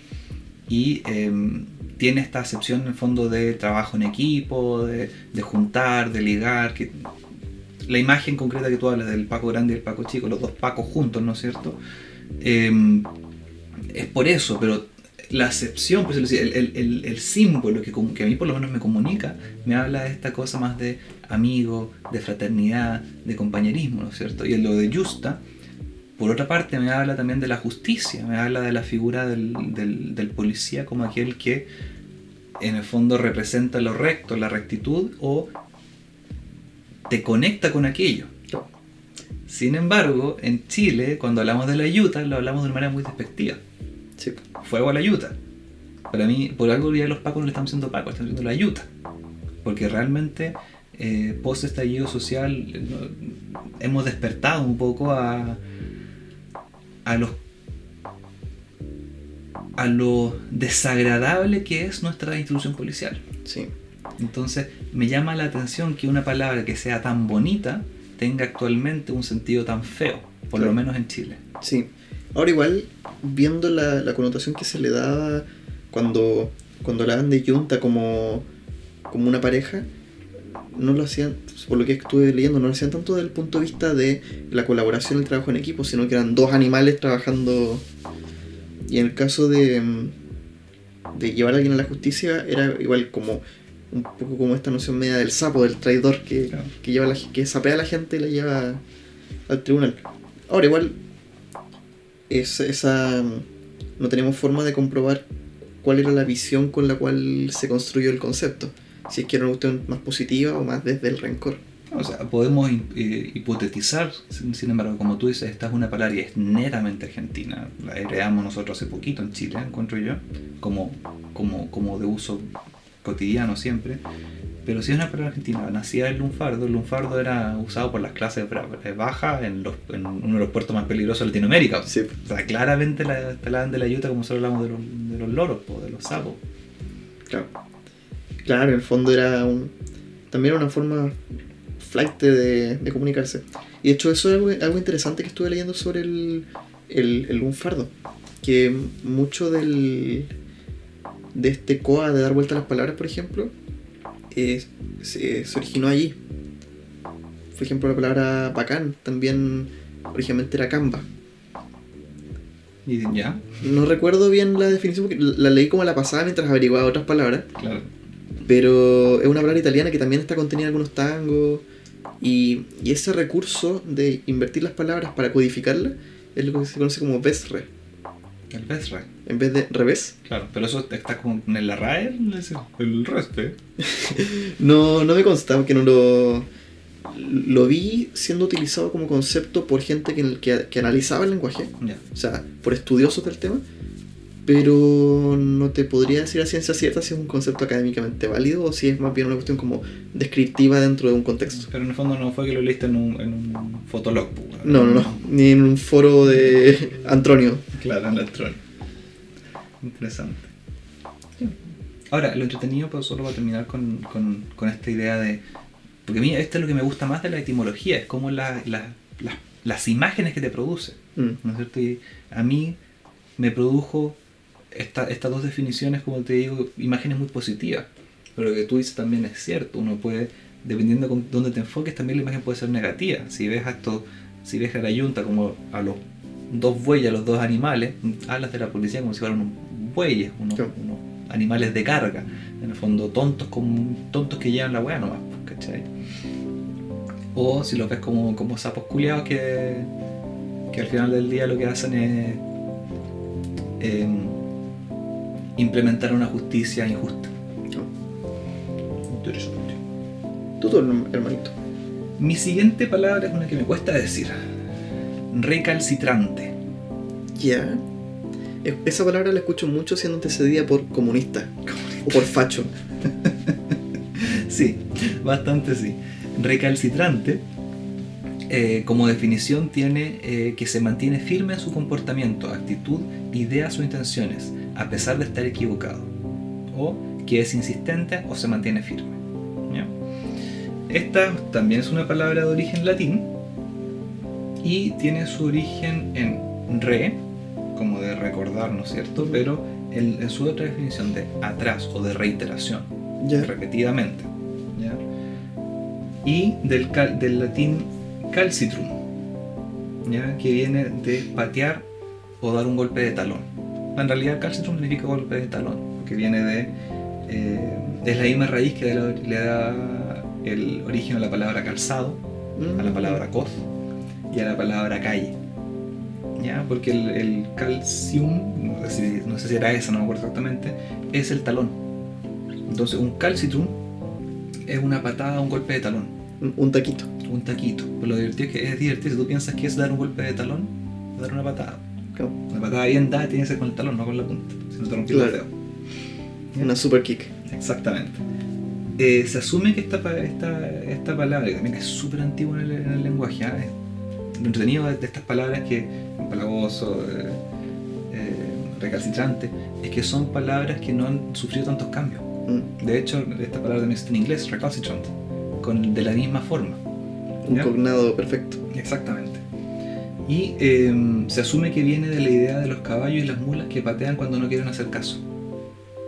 Y em, tiene esta acepción en el fondo de trabajo en equipo, de, de juntar, de ligar, que la imagen concreta que tú hablas del Paco grande y el Paco chico, los dos Pacos juntos, ¿no es cierto? Eh, es por eso, pero la acepción, pues, el, el, el, símbolo que, a mí por lo menos me comunica, me habla de esta cosa más de amigo, de fraternidad, de compañerismo, ¿no es cierto? Y en lo de Justa, por otra parte, me habla también de la justicia, me habla de la figura del, del- del policía como aquel que en el fondo representa lo recto, la rectitud o te conecta con aquello. Sin embargo, en Chile, cuando hablamos de la yuta, lo hablamos de una manera muy despectiva. Sí. Fuego a la yuta. Para mí, por algo ya los pacos no le están diciendo pacos, están diciendo la yuta. Porque realmente, eh, post estallido social, no- hemos despertado un poco a, a los a lo desagradable que es nuestra institución policial. Sí. Entonces me llama la atención que una palabra que sea tan bonita tenga actualmente un sentido tan feo, por lo menos en Chile. Sí. Ahora igual, viendo la, la connotación que se le daba cuando, cuando hablaban de Junta como, como una pareja, no lo hacían, por lo que estuve leyendo, no lo hacían tanto desde el punto de vista de la colaboración y el trabajo en equipo, sino que eran dos animales trabajando. Y en el caso de, de llevar a alguien a la justicia, era igual como un poco como esta noción media del sapo, del traidor que, Claro. que lleva la, que sapea a la gente y la lleva al tribunal. Ahora igual es, esa no tenemos forma de comprobar cuál era la visión con la cual se construyó el concepto. Si es que era una cuestión más positiva o más desde el rencor. O sea, podemos eh, hipotetizar, sin, embargo, como tú dices, esta es una palabra que es netamente argentina. La heredamos nosotros hace poquito en Chile, encuentro yo, como, como, como de uso cotidiano siempre. Pero sí es una palabra argentina, nacida del lunfardo. El lunfardo era usado por las clases eh, bajas en, los- en uno de los puertos más peligrosos de Latinoamérica. Sí. O sea, claramente la, hablaban de la yuta como solo hablamos de los, de los loros, po, de los sapos. Claro. Claro, en el fondo era un. También una forma flight de, de comunicarse. Y de hecho, eso es algo, algo interesante que estuve leyendo sobre el, el, el lunfardo. Que mucho del. de este coa de dar vuelta a las palabras, por ejemplo, se, se originó allí. Por ejemplo, la palabra bacán también originalmente era camba. Y ya, No recuerdo bien la definición porque la leí como la pasada mientras averiguaba otras palabras. claro. Pero es una palabra italiana que también está contenida en algunos tangos. Y, y ese recurso de invertir las palabras para codificarlas es lo que se conoce como vesre. El Besra. En vez de revés. Claro, pero eso está como en la RAE, el resto. No, no me consta porque no lo. Lo vi siendo utilizado como concepto por gente que, que, que analizaba el lenguaje, o sea, por estudiosos del tema, pero no te podría decir a ciencia cierta si es un concepto académicamente válido o si es más bien una cuestión como descriptiva dentro de un contexto. Pero en el fondo no fue que lo leíste en un, en un fotolog. pues, No, no, no. Ni en un foro de Antronio. Claro, en electrónico. Interesante. Ahora, lo entretenido, pero solo para terminar con, con, con esta idea de. Porque a mí esto es lo que me gusta más de la etimología, es como la- la- la- las imágenes que te produce. Mm, ¿no es cierto? Y a mí me produjo esta- estas dos definiciones, como te digo, imágenes muy positivas. Pero lo que tú dices también es cierto. Uno puede, dependiendo con dónde te enfoques, también la imagen puede ser negativa. Si ves a esto, si ves a la yunta como a los dos bueyes, a los dos animales, hablas de la policía como si fueran unos bueyes, unos, animales de carga. En el fondo, tontos como tontos que llevan la weá nomás, ¿cachai? O si los ves como, como sapos culiados que, que al final del día lo que hacen es em, implementar una justicia injusta. Interesante. Hermanito. Mi siguiente palabra es una que me cuesta decir. Recalcitrante. Ya. E- Esa palabra la escucho mucho siendo antecedida por comunista. O por facho. Sí, bastante sí. Recalcitrante, eh, como definición, tiene eh, que se mantiene firme en su comportamiento, actitud, ideas o intenciones, a pesar de estar equivocado. O que es insistente o se mantiene firme. ¿ya? Esta también es una palabra de origen latín y tiene su origen en re, como de recordar, ¿no es cierto? Pero en, en su otra definición de atrás o de reiteración Ya. repetidamente. ¿ya? Y del, cal- del latín calcitrum, ¿ya? que viene de patear o dar un golpe de talón. En realidad calcitrum significa golpe de talón, porque viene de... eh, es la misma raíz que le da- el origen a la palabra calzado, a la palabra coz y a la palabra calle. ¿Ya? Porque el, el calcium, no sé, si, no sé si era eso, no me acuerdo exactamente, es el talón. Entonces un calcitrum es una patada, un golpe de talón, Un- taquito. un taquito. Pero lo divertido es que es divertido. Si tú piensas que es dar un golpe de talón, dar una patada. Claro. Una patada bien dada tiene que ser con el talón, no con la punta. Si no te rompes Claro. el dedo. Una super kick. Exactamente. Eh, se asume que esta, esta, esta palabra, que también es súper antigua en el, en el lenguaje, ¿ah? Es- lo entretenido de de estas palabras que, empalagoso, eh, eh, recalcitrante, es que son palabras que no han sufrido tantos cambios. Mm. De hecho, esta palabra también está en inglés, recalcitrant, con, de la misma forma. Un cognado perfecto. Exactamente. Y eh, se asume que viene de la idea de los caballos y las mulas que patean cuando no quieren hacer caso.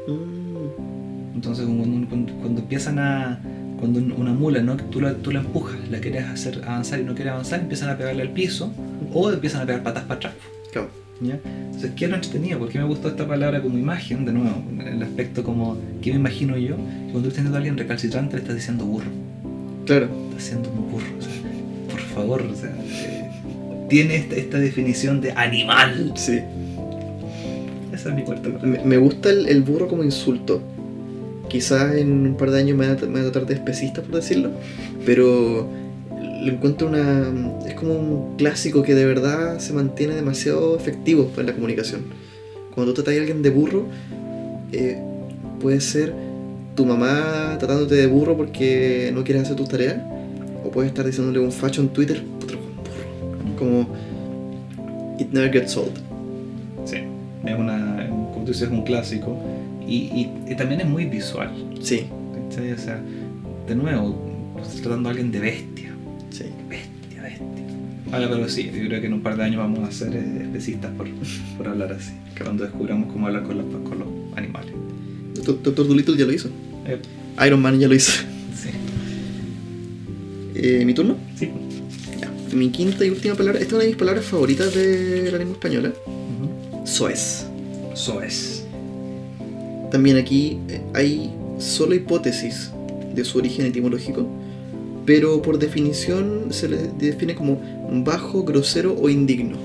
Mm. Entonces cuando, cuando- cuando empiezan a... Cuando un- una mula, ¿no? tú, la, tú la empujas, la quieres hacer avanzar y no quiere avanzar, empiezan a pegarle al piso o empiezan a pegar patas para atrás. Claro. ¿ya? Entonces, ¿qué es lo entretenido? ¿Por qué me gustó esta palabra como imagen? De nuevo, el aspecto como, ¿qué me imagino yo? Cuando tú estás a alguien recalcitrante, le estás diciendo burro. Claro. Estás siendo un burro. o sea, por favor, o sea, eh, tiene esta, esta definición de animal. Sí. Esa es mi cuarta. Me, me gusta el, el burro como insulto. Quizás en un par de años me va, a, me va a tratar de especista, por decirlo. Pero lo encuentro una. Es como un clásico que de verdad se mantiene demasiado efectivo en la comunicación. Cuando tú tratas a alguien de burro, eh, puede ser tu mamá tratándote de burro porque no quieres hacer tus tareas. O puedes estar diciéndole un facho en Twitter. Como. It never gets old. Sí, es una, como tú dices, es un clásico y, y- y también es muy visual. Sí, ¿cachai? O sea, de nuevo, estás tratando a alguien de bestia, sí. bestia, bestia. Ahora, pero sí, yo creo que en un par de años vamos a ser eh, especistas por, por hablar así, cuando descubramos cómo hablar con los, con los animales. Doctor, Doctor Dolittle ya lo hizo. Eh, Iron Man ya lo hizo. sí, Eh, ¿Mi turno? sí. Ya. Mi quinta y última palabra. Esta es una de mis palabras favoritas de la lengua española. Soez. Es. También aquí eh, hay solo hipótesis de su origen etimológico, pero por definición se le define como bajo, grosero o indigno.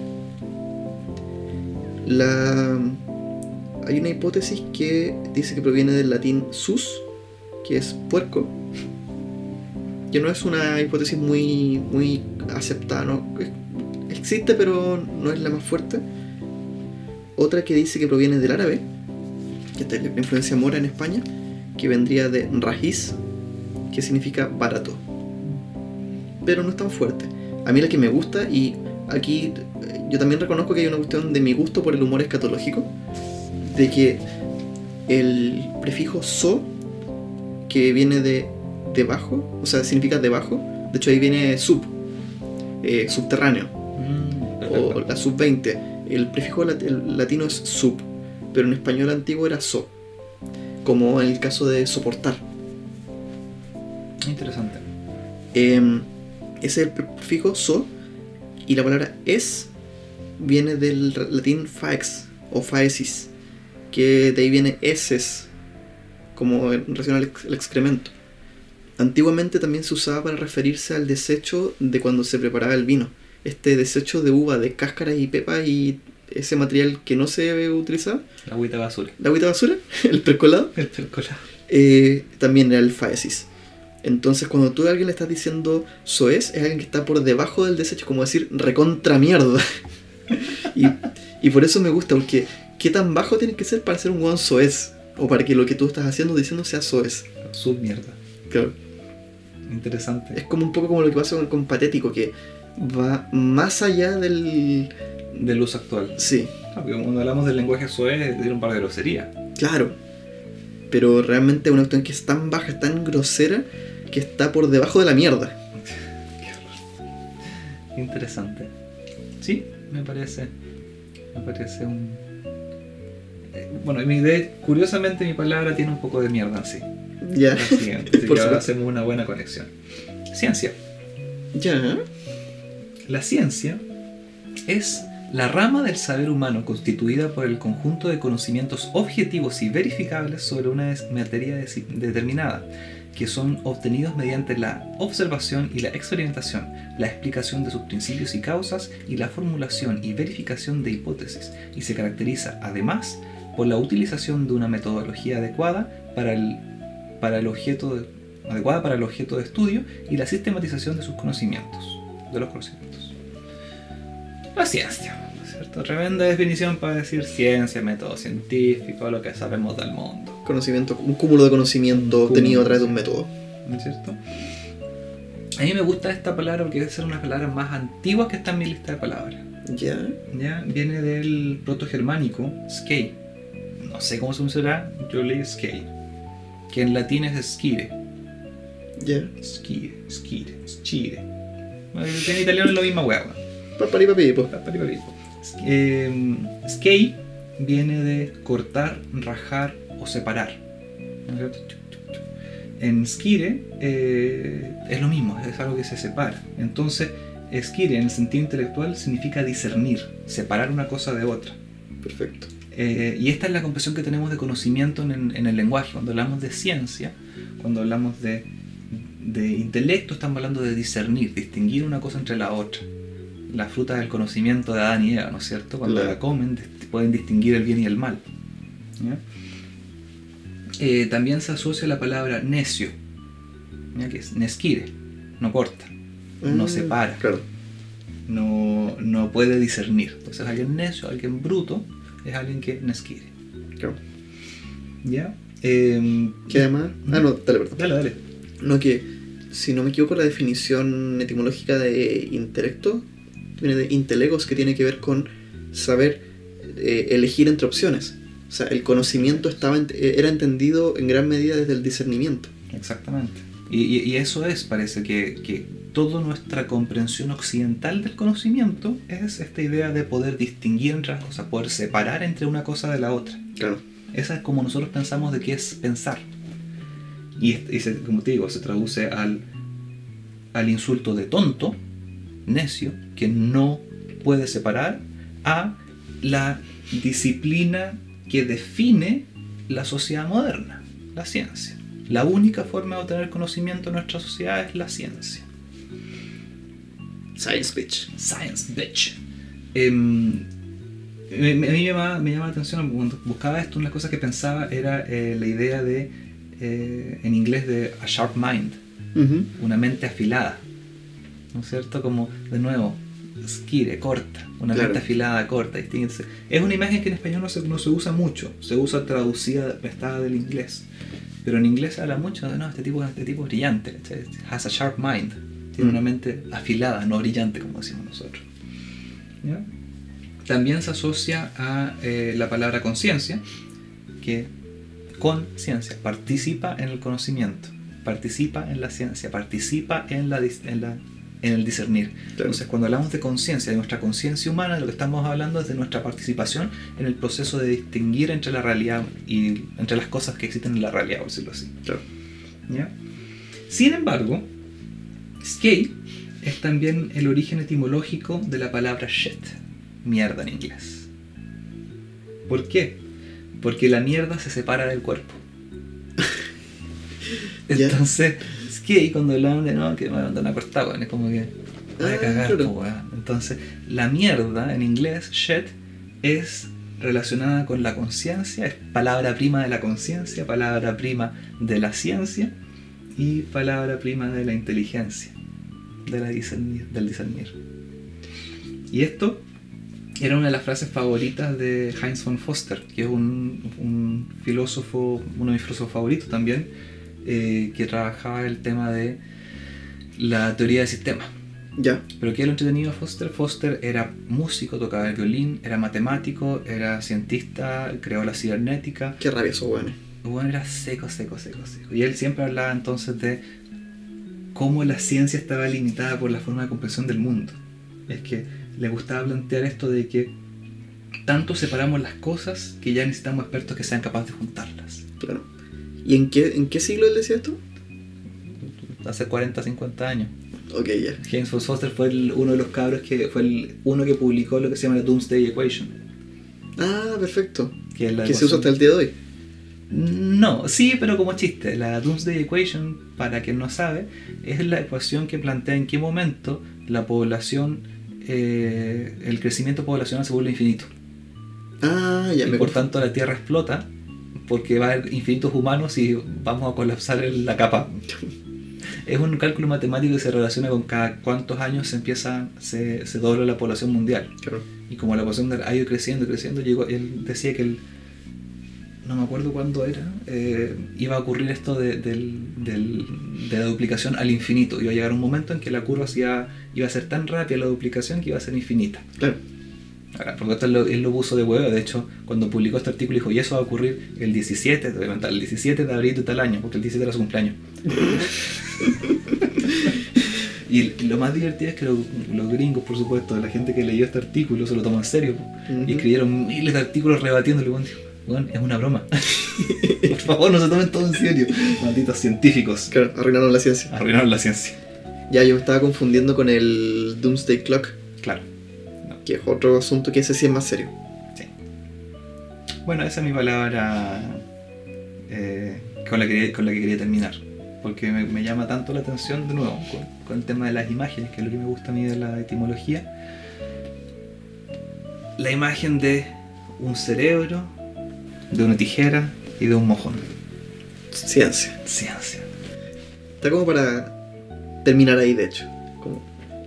La... Hay una hipótesis que dice que proviene del latín sus, que es puerco, que no es una hipótesis muy, muy aceptada, ¿no? Existe pero no es la más fuerte. Otra que dice que proviene del árabe, que es la influencia mora en España, que vendría de rajiz, que significa barato. Pero no es tan fuerte. A mí la que me gusta, y aquí eh, yo también reconozco que hay una cuestión de mi gusto por el humor escatológico, de que el prefijo so, que viene de debajo, o sea, significa debajo, de hecho ahí viene sub, eh, subterráneo, Mm, o la sub 20. El prefijo lat- el latino es sub, pero en español antiguo era so, como en el caso de soportar. Interesante. Em, ese es el prefijo so, y la palabra es viene del latín faex o faesis, que de ahí viene eses, como en relación al, ex- al excremento. Antiguamente también se usaba para referirse al desecho de cuando se preparaba el vino. Este desecho de uva, de cáscaras y pepa y ese material que no se utilizaba, La agüita basura. la agüita basura, el percolado, El percolado. eh, también era el faesis. Entonces, cuando tú a alguien le estás diciendo soez, es alguien que está por debajo del desecho, como decir recontra mierda. y, y por eso me gusta, porque ¿qué tan bajo tiene que ser para ser un guan soez? O para que lo que tú estás haciendo diciendo sea soez. Sub mierda. Claro. Interesante. Es como un poco como lo que pasa con, con patético, que va más allá del. Del uso actual. Sí, Porque cuando hablamos del lenguaje suez, es decir un par de groserías. claro. Pero realmente es una cuestión que es tan baja, es tan grosera, que está por debajo de la mierda. Interesante. Sí, me parece. Me parece un. eh, Bueno, mi idea, curiosamente mi palabra tiene un poco de mierda en sí. Ya. Siguiente, Por ahora hacemos una buena conexión. Ciencia. Ya. La ciencia es La rama del saber humano constituida por el conjunto de conocimientos objetivos y verificables sobre una materia determinada, que son obtenidos mediante la observación y la experimentación, la explicación de sus principios y causas y la formulación y verificación de hipótesis, y se caracteriza además por la utilización de una metodología adecuada para el, para el objeto de- adecuada para el objeto de estudio y la sistematización de sus conocimientos, de los conocimientos. La ciencia, ¿no es ¿cierto? Tremenda definición para decir ciencia, método científico, lo que sabemos del mundo. Conocimiento, un cúmulo de conocimiento Un obtenido cúmulo. a través de un método. ¿no es cierto? A mí me gusta esta palabra porque debe ser una palabra más antigua que está en mi lista de palabras. Ya. ¿ya? Viene del proto-germánico skei. No sé cómo se pronunciará, yo leí skei. Que en latín es skire. Ya. Skire, skire, skire. Bueno, En italiano es la misma hueá. weón. Papari papi, pues. Eh, skei viene de cortar, rajar o separar. En skire eh, es lo mismo, es algo que se separa. Entonces, skire en el sentido intelectual significa discernir, separar una cosa de otra. Perfecto. Eh, y esta es la comprensión que tenemos de conocimiento en, el- en el lenguaje. Cuando hablamos de ciencia, cuando hablamos de, de intelecto, estamos hablando de discernir, distinguir una cosa entre la otra. La fruta del conocimiento de Adán y Eva, ¿no es cierto? Cuando Claro. la comen, pueden distinguir el bien y el mal. ¿ya? Eh, también se asocia la palabra necio, ¿ya? que es nesquire, no corta, no Ah, separa Claro. no, no puede discernir. Entonces alguien necio, alguien bruto, es alguien que nesquire. Claro. ¿Ya? Em, Que además. Ah, no, dale, perdón. dale, dale. No, que si no me equivoco, la definición etimológica de intelecto viene de intelegos, que tiene que ver con saber eh, elegir entre opciones. O sea, el conocimiento estaba eh, era entendido en gran medida desde el discernimiento. Exactamente. Y, y- y eso es, parece que, que toda nuestra comprensión occidental del conocimiento es esta idea de poder distinguir entre las cosas, poder separar entre una cosa de la otra. Claro. Esa es como nosotros pensamos de qué es pensar. Y, y se- como te digo, se traduce al, al insulto de tonto, necio, que no puede separar, a la disciplina que define la sociedad moderna, la ciencia. La única forma de obtener conocimiento en nuestra sociedad es la ciencia. Science bitch. Science, bitch. Em, me- me- a mí me llama, me llama la atención cuando buscaba esto, una de las cosas que pensaba era eh, la idea de, eh, en inglés, de a sharp mind, Ujú. una mente afilada. ¿No es cierto? Como, de nuevo, skire, corta, una Claro. mente afilada, corta. Es una imagen que en español no se, no se usa mucho, se usa traducida, prestada del inglés. Pero en inglés se habla mucho de, no, este tipo, este tipo es brillante, has a sharp mind, tiene Mm. una mente afilada, no brillante como decimos nosotros. ¿Ya? También se asocia a eh, la palabra conciencia, que con ciencia participa en el conocimiento, participa en la ciencia, participa en, la, en, la- en el discernir. Entonces, cuando hablamos de conciencia, de nuestra conciencia humana, lo que estamos hablando es de nuestra participación en el proceso de distinguir entre la realidad y entre las cosas que existen en la realidad, por decirlo así. Claro. ¿Ya? Sin embargo, skate es también el origen etimológico de la palabra shit, mierda en inglés. ¿Por qué? Porque la mierda se separa del cuerpo. Entonces, skate cuando hablaban de no, que me van a cortar, weón, es como que. Voy a Ah, cagar, claro. po, weón. Entonces, la mierda en inglés, shit, es relacionada con la conciencia, es palabra prima de la conciencia, palabra prima de la ciencia y palabra prima de la inteligencia, de la discernir, del discernir. Y esto era una de las frases favoritas de Heinz von Foster, que es un, un filósofo, uno de mis filósofos favoritos también, eh, que trabajaba el tema de la teoría del sistema. Ya. Pero ¿qué es lo entretenido de Foster? Foster era músico, tocaba el violín, era matemático, era cientista, creó la cibernética. Qué rabia esos weones. Bueno, era seco, seco, seco, seco. Y él siempre hablaba entonces de cómo la ciencia estaba limitada por la forma de comprensión del mundo. Es que le gustaba plantear esto de que tanto separamos las cosas que ya necesitamos expertos que sean capaces de juntarlas. Claro. ¿Y en qué, en qué siglo él decía esto? Hace 40, 50 años. Ok, ya. James Foster fue el- uno de los cabros que fue el uno que publicó lo que se llama la Doomsday Equation. Ah, perfecto. Que, es la Que se usa hasta el día de hoy. No, sí, pero como chiste. La Doomsday Equation, para quien no sabe, es la ecuación que plantea en qué momento la población, eh, el crecimiento poblacional se vuelve infinito. Ah, ya y me por tanto la Tierra explota porque va a haber infinitos humanos y vamos a colapsar la capa. Es un cálculo matemático que se relaciona con cada cuántos años se empieza, se, se dobla la población mundial. Claro. Y como la población mundial ha ido creciendo, creciendo, llegó, él decía que el, no me acuerdo cuándo era, eh, iba a ocurrir esto de, la duplicación al infinito. Iba a llegar un momento en que la curva iba, a ser tan rápida la duplicación que iba a ser infinita. Claro. Ahora, Porque esto él lo, él lo puso de huevo, de hecho, cuando publicó este artículo dijo, y eso va a ocurrir el 17, te voy a inventar, el 17 de abril de tal año, porque el 17 era su cumpleaños. y lo más divertido es que los, los gringos, por supuesto, la gente que leyó este artículo se lo tomó en serio, Ujú. y escribieron miles de artículos rebatiéndole, bueno, dijo, "Weón, es una broma. por favor, no se tomen todo en serio. Malditos científicos. Claro, arruinaron la ciencia. Arruinaron la ciencia. Ya, yo me estaba confundiendo con el Doomsday Clock, Claro. que es otro asunto que ese sí es más serio. Sí. Bueno, esa es mi palabra eh, con, la que, con la que quería terminar. Porque me, me llama tanto la atención, de nuevo, con, con el tema de las imágenes, que es lo que me gusta a mí de la etimología. La imagen de un cerebro, de una tijera y de un mojón. Ciencia. Ciencia. Está como para terminar ahí, de hecho. Como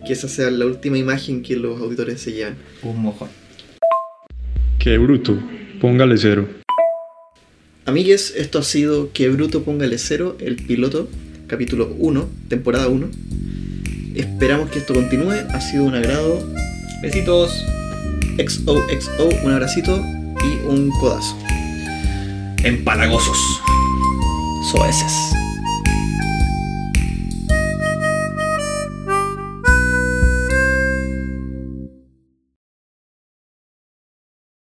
que esa sea la última imagen que los auditores se llevan. Un mojón. Qué bruto. Póngale cero. Amigues, esto ha sido Que Bruto Póngale Cero, el piloto, capítulo 1, temporada 1. Esperamos que esto continúe. Ha sido un agrado. Besitos. XOXO, un abracito y un codazo. Empalagosos. Soeces.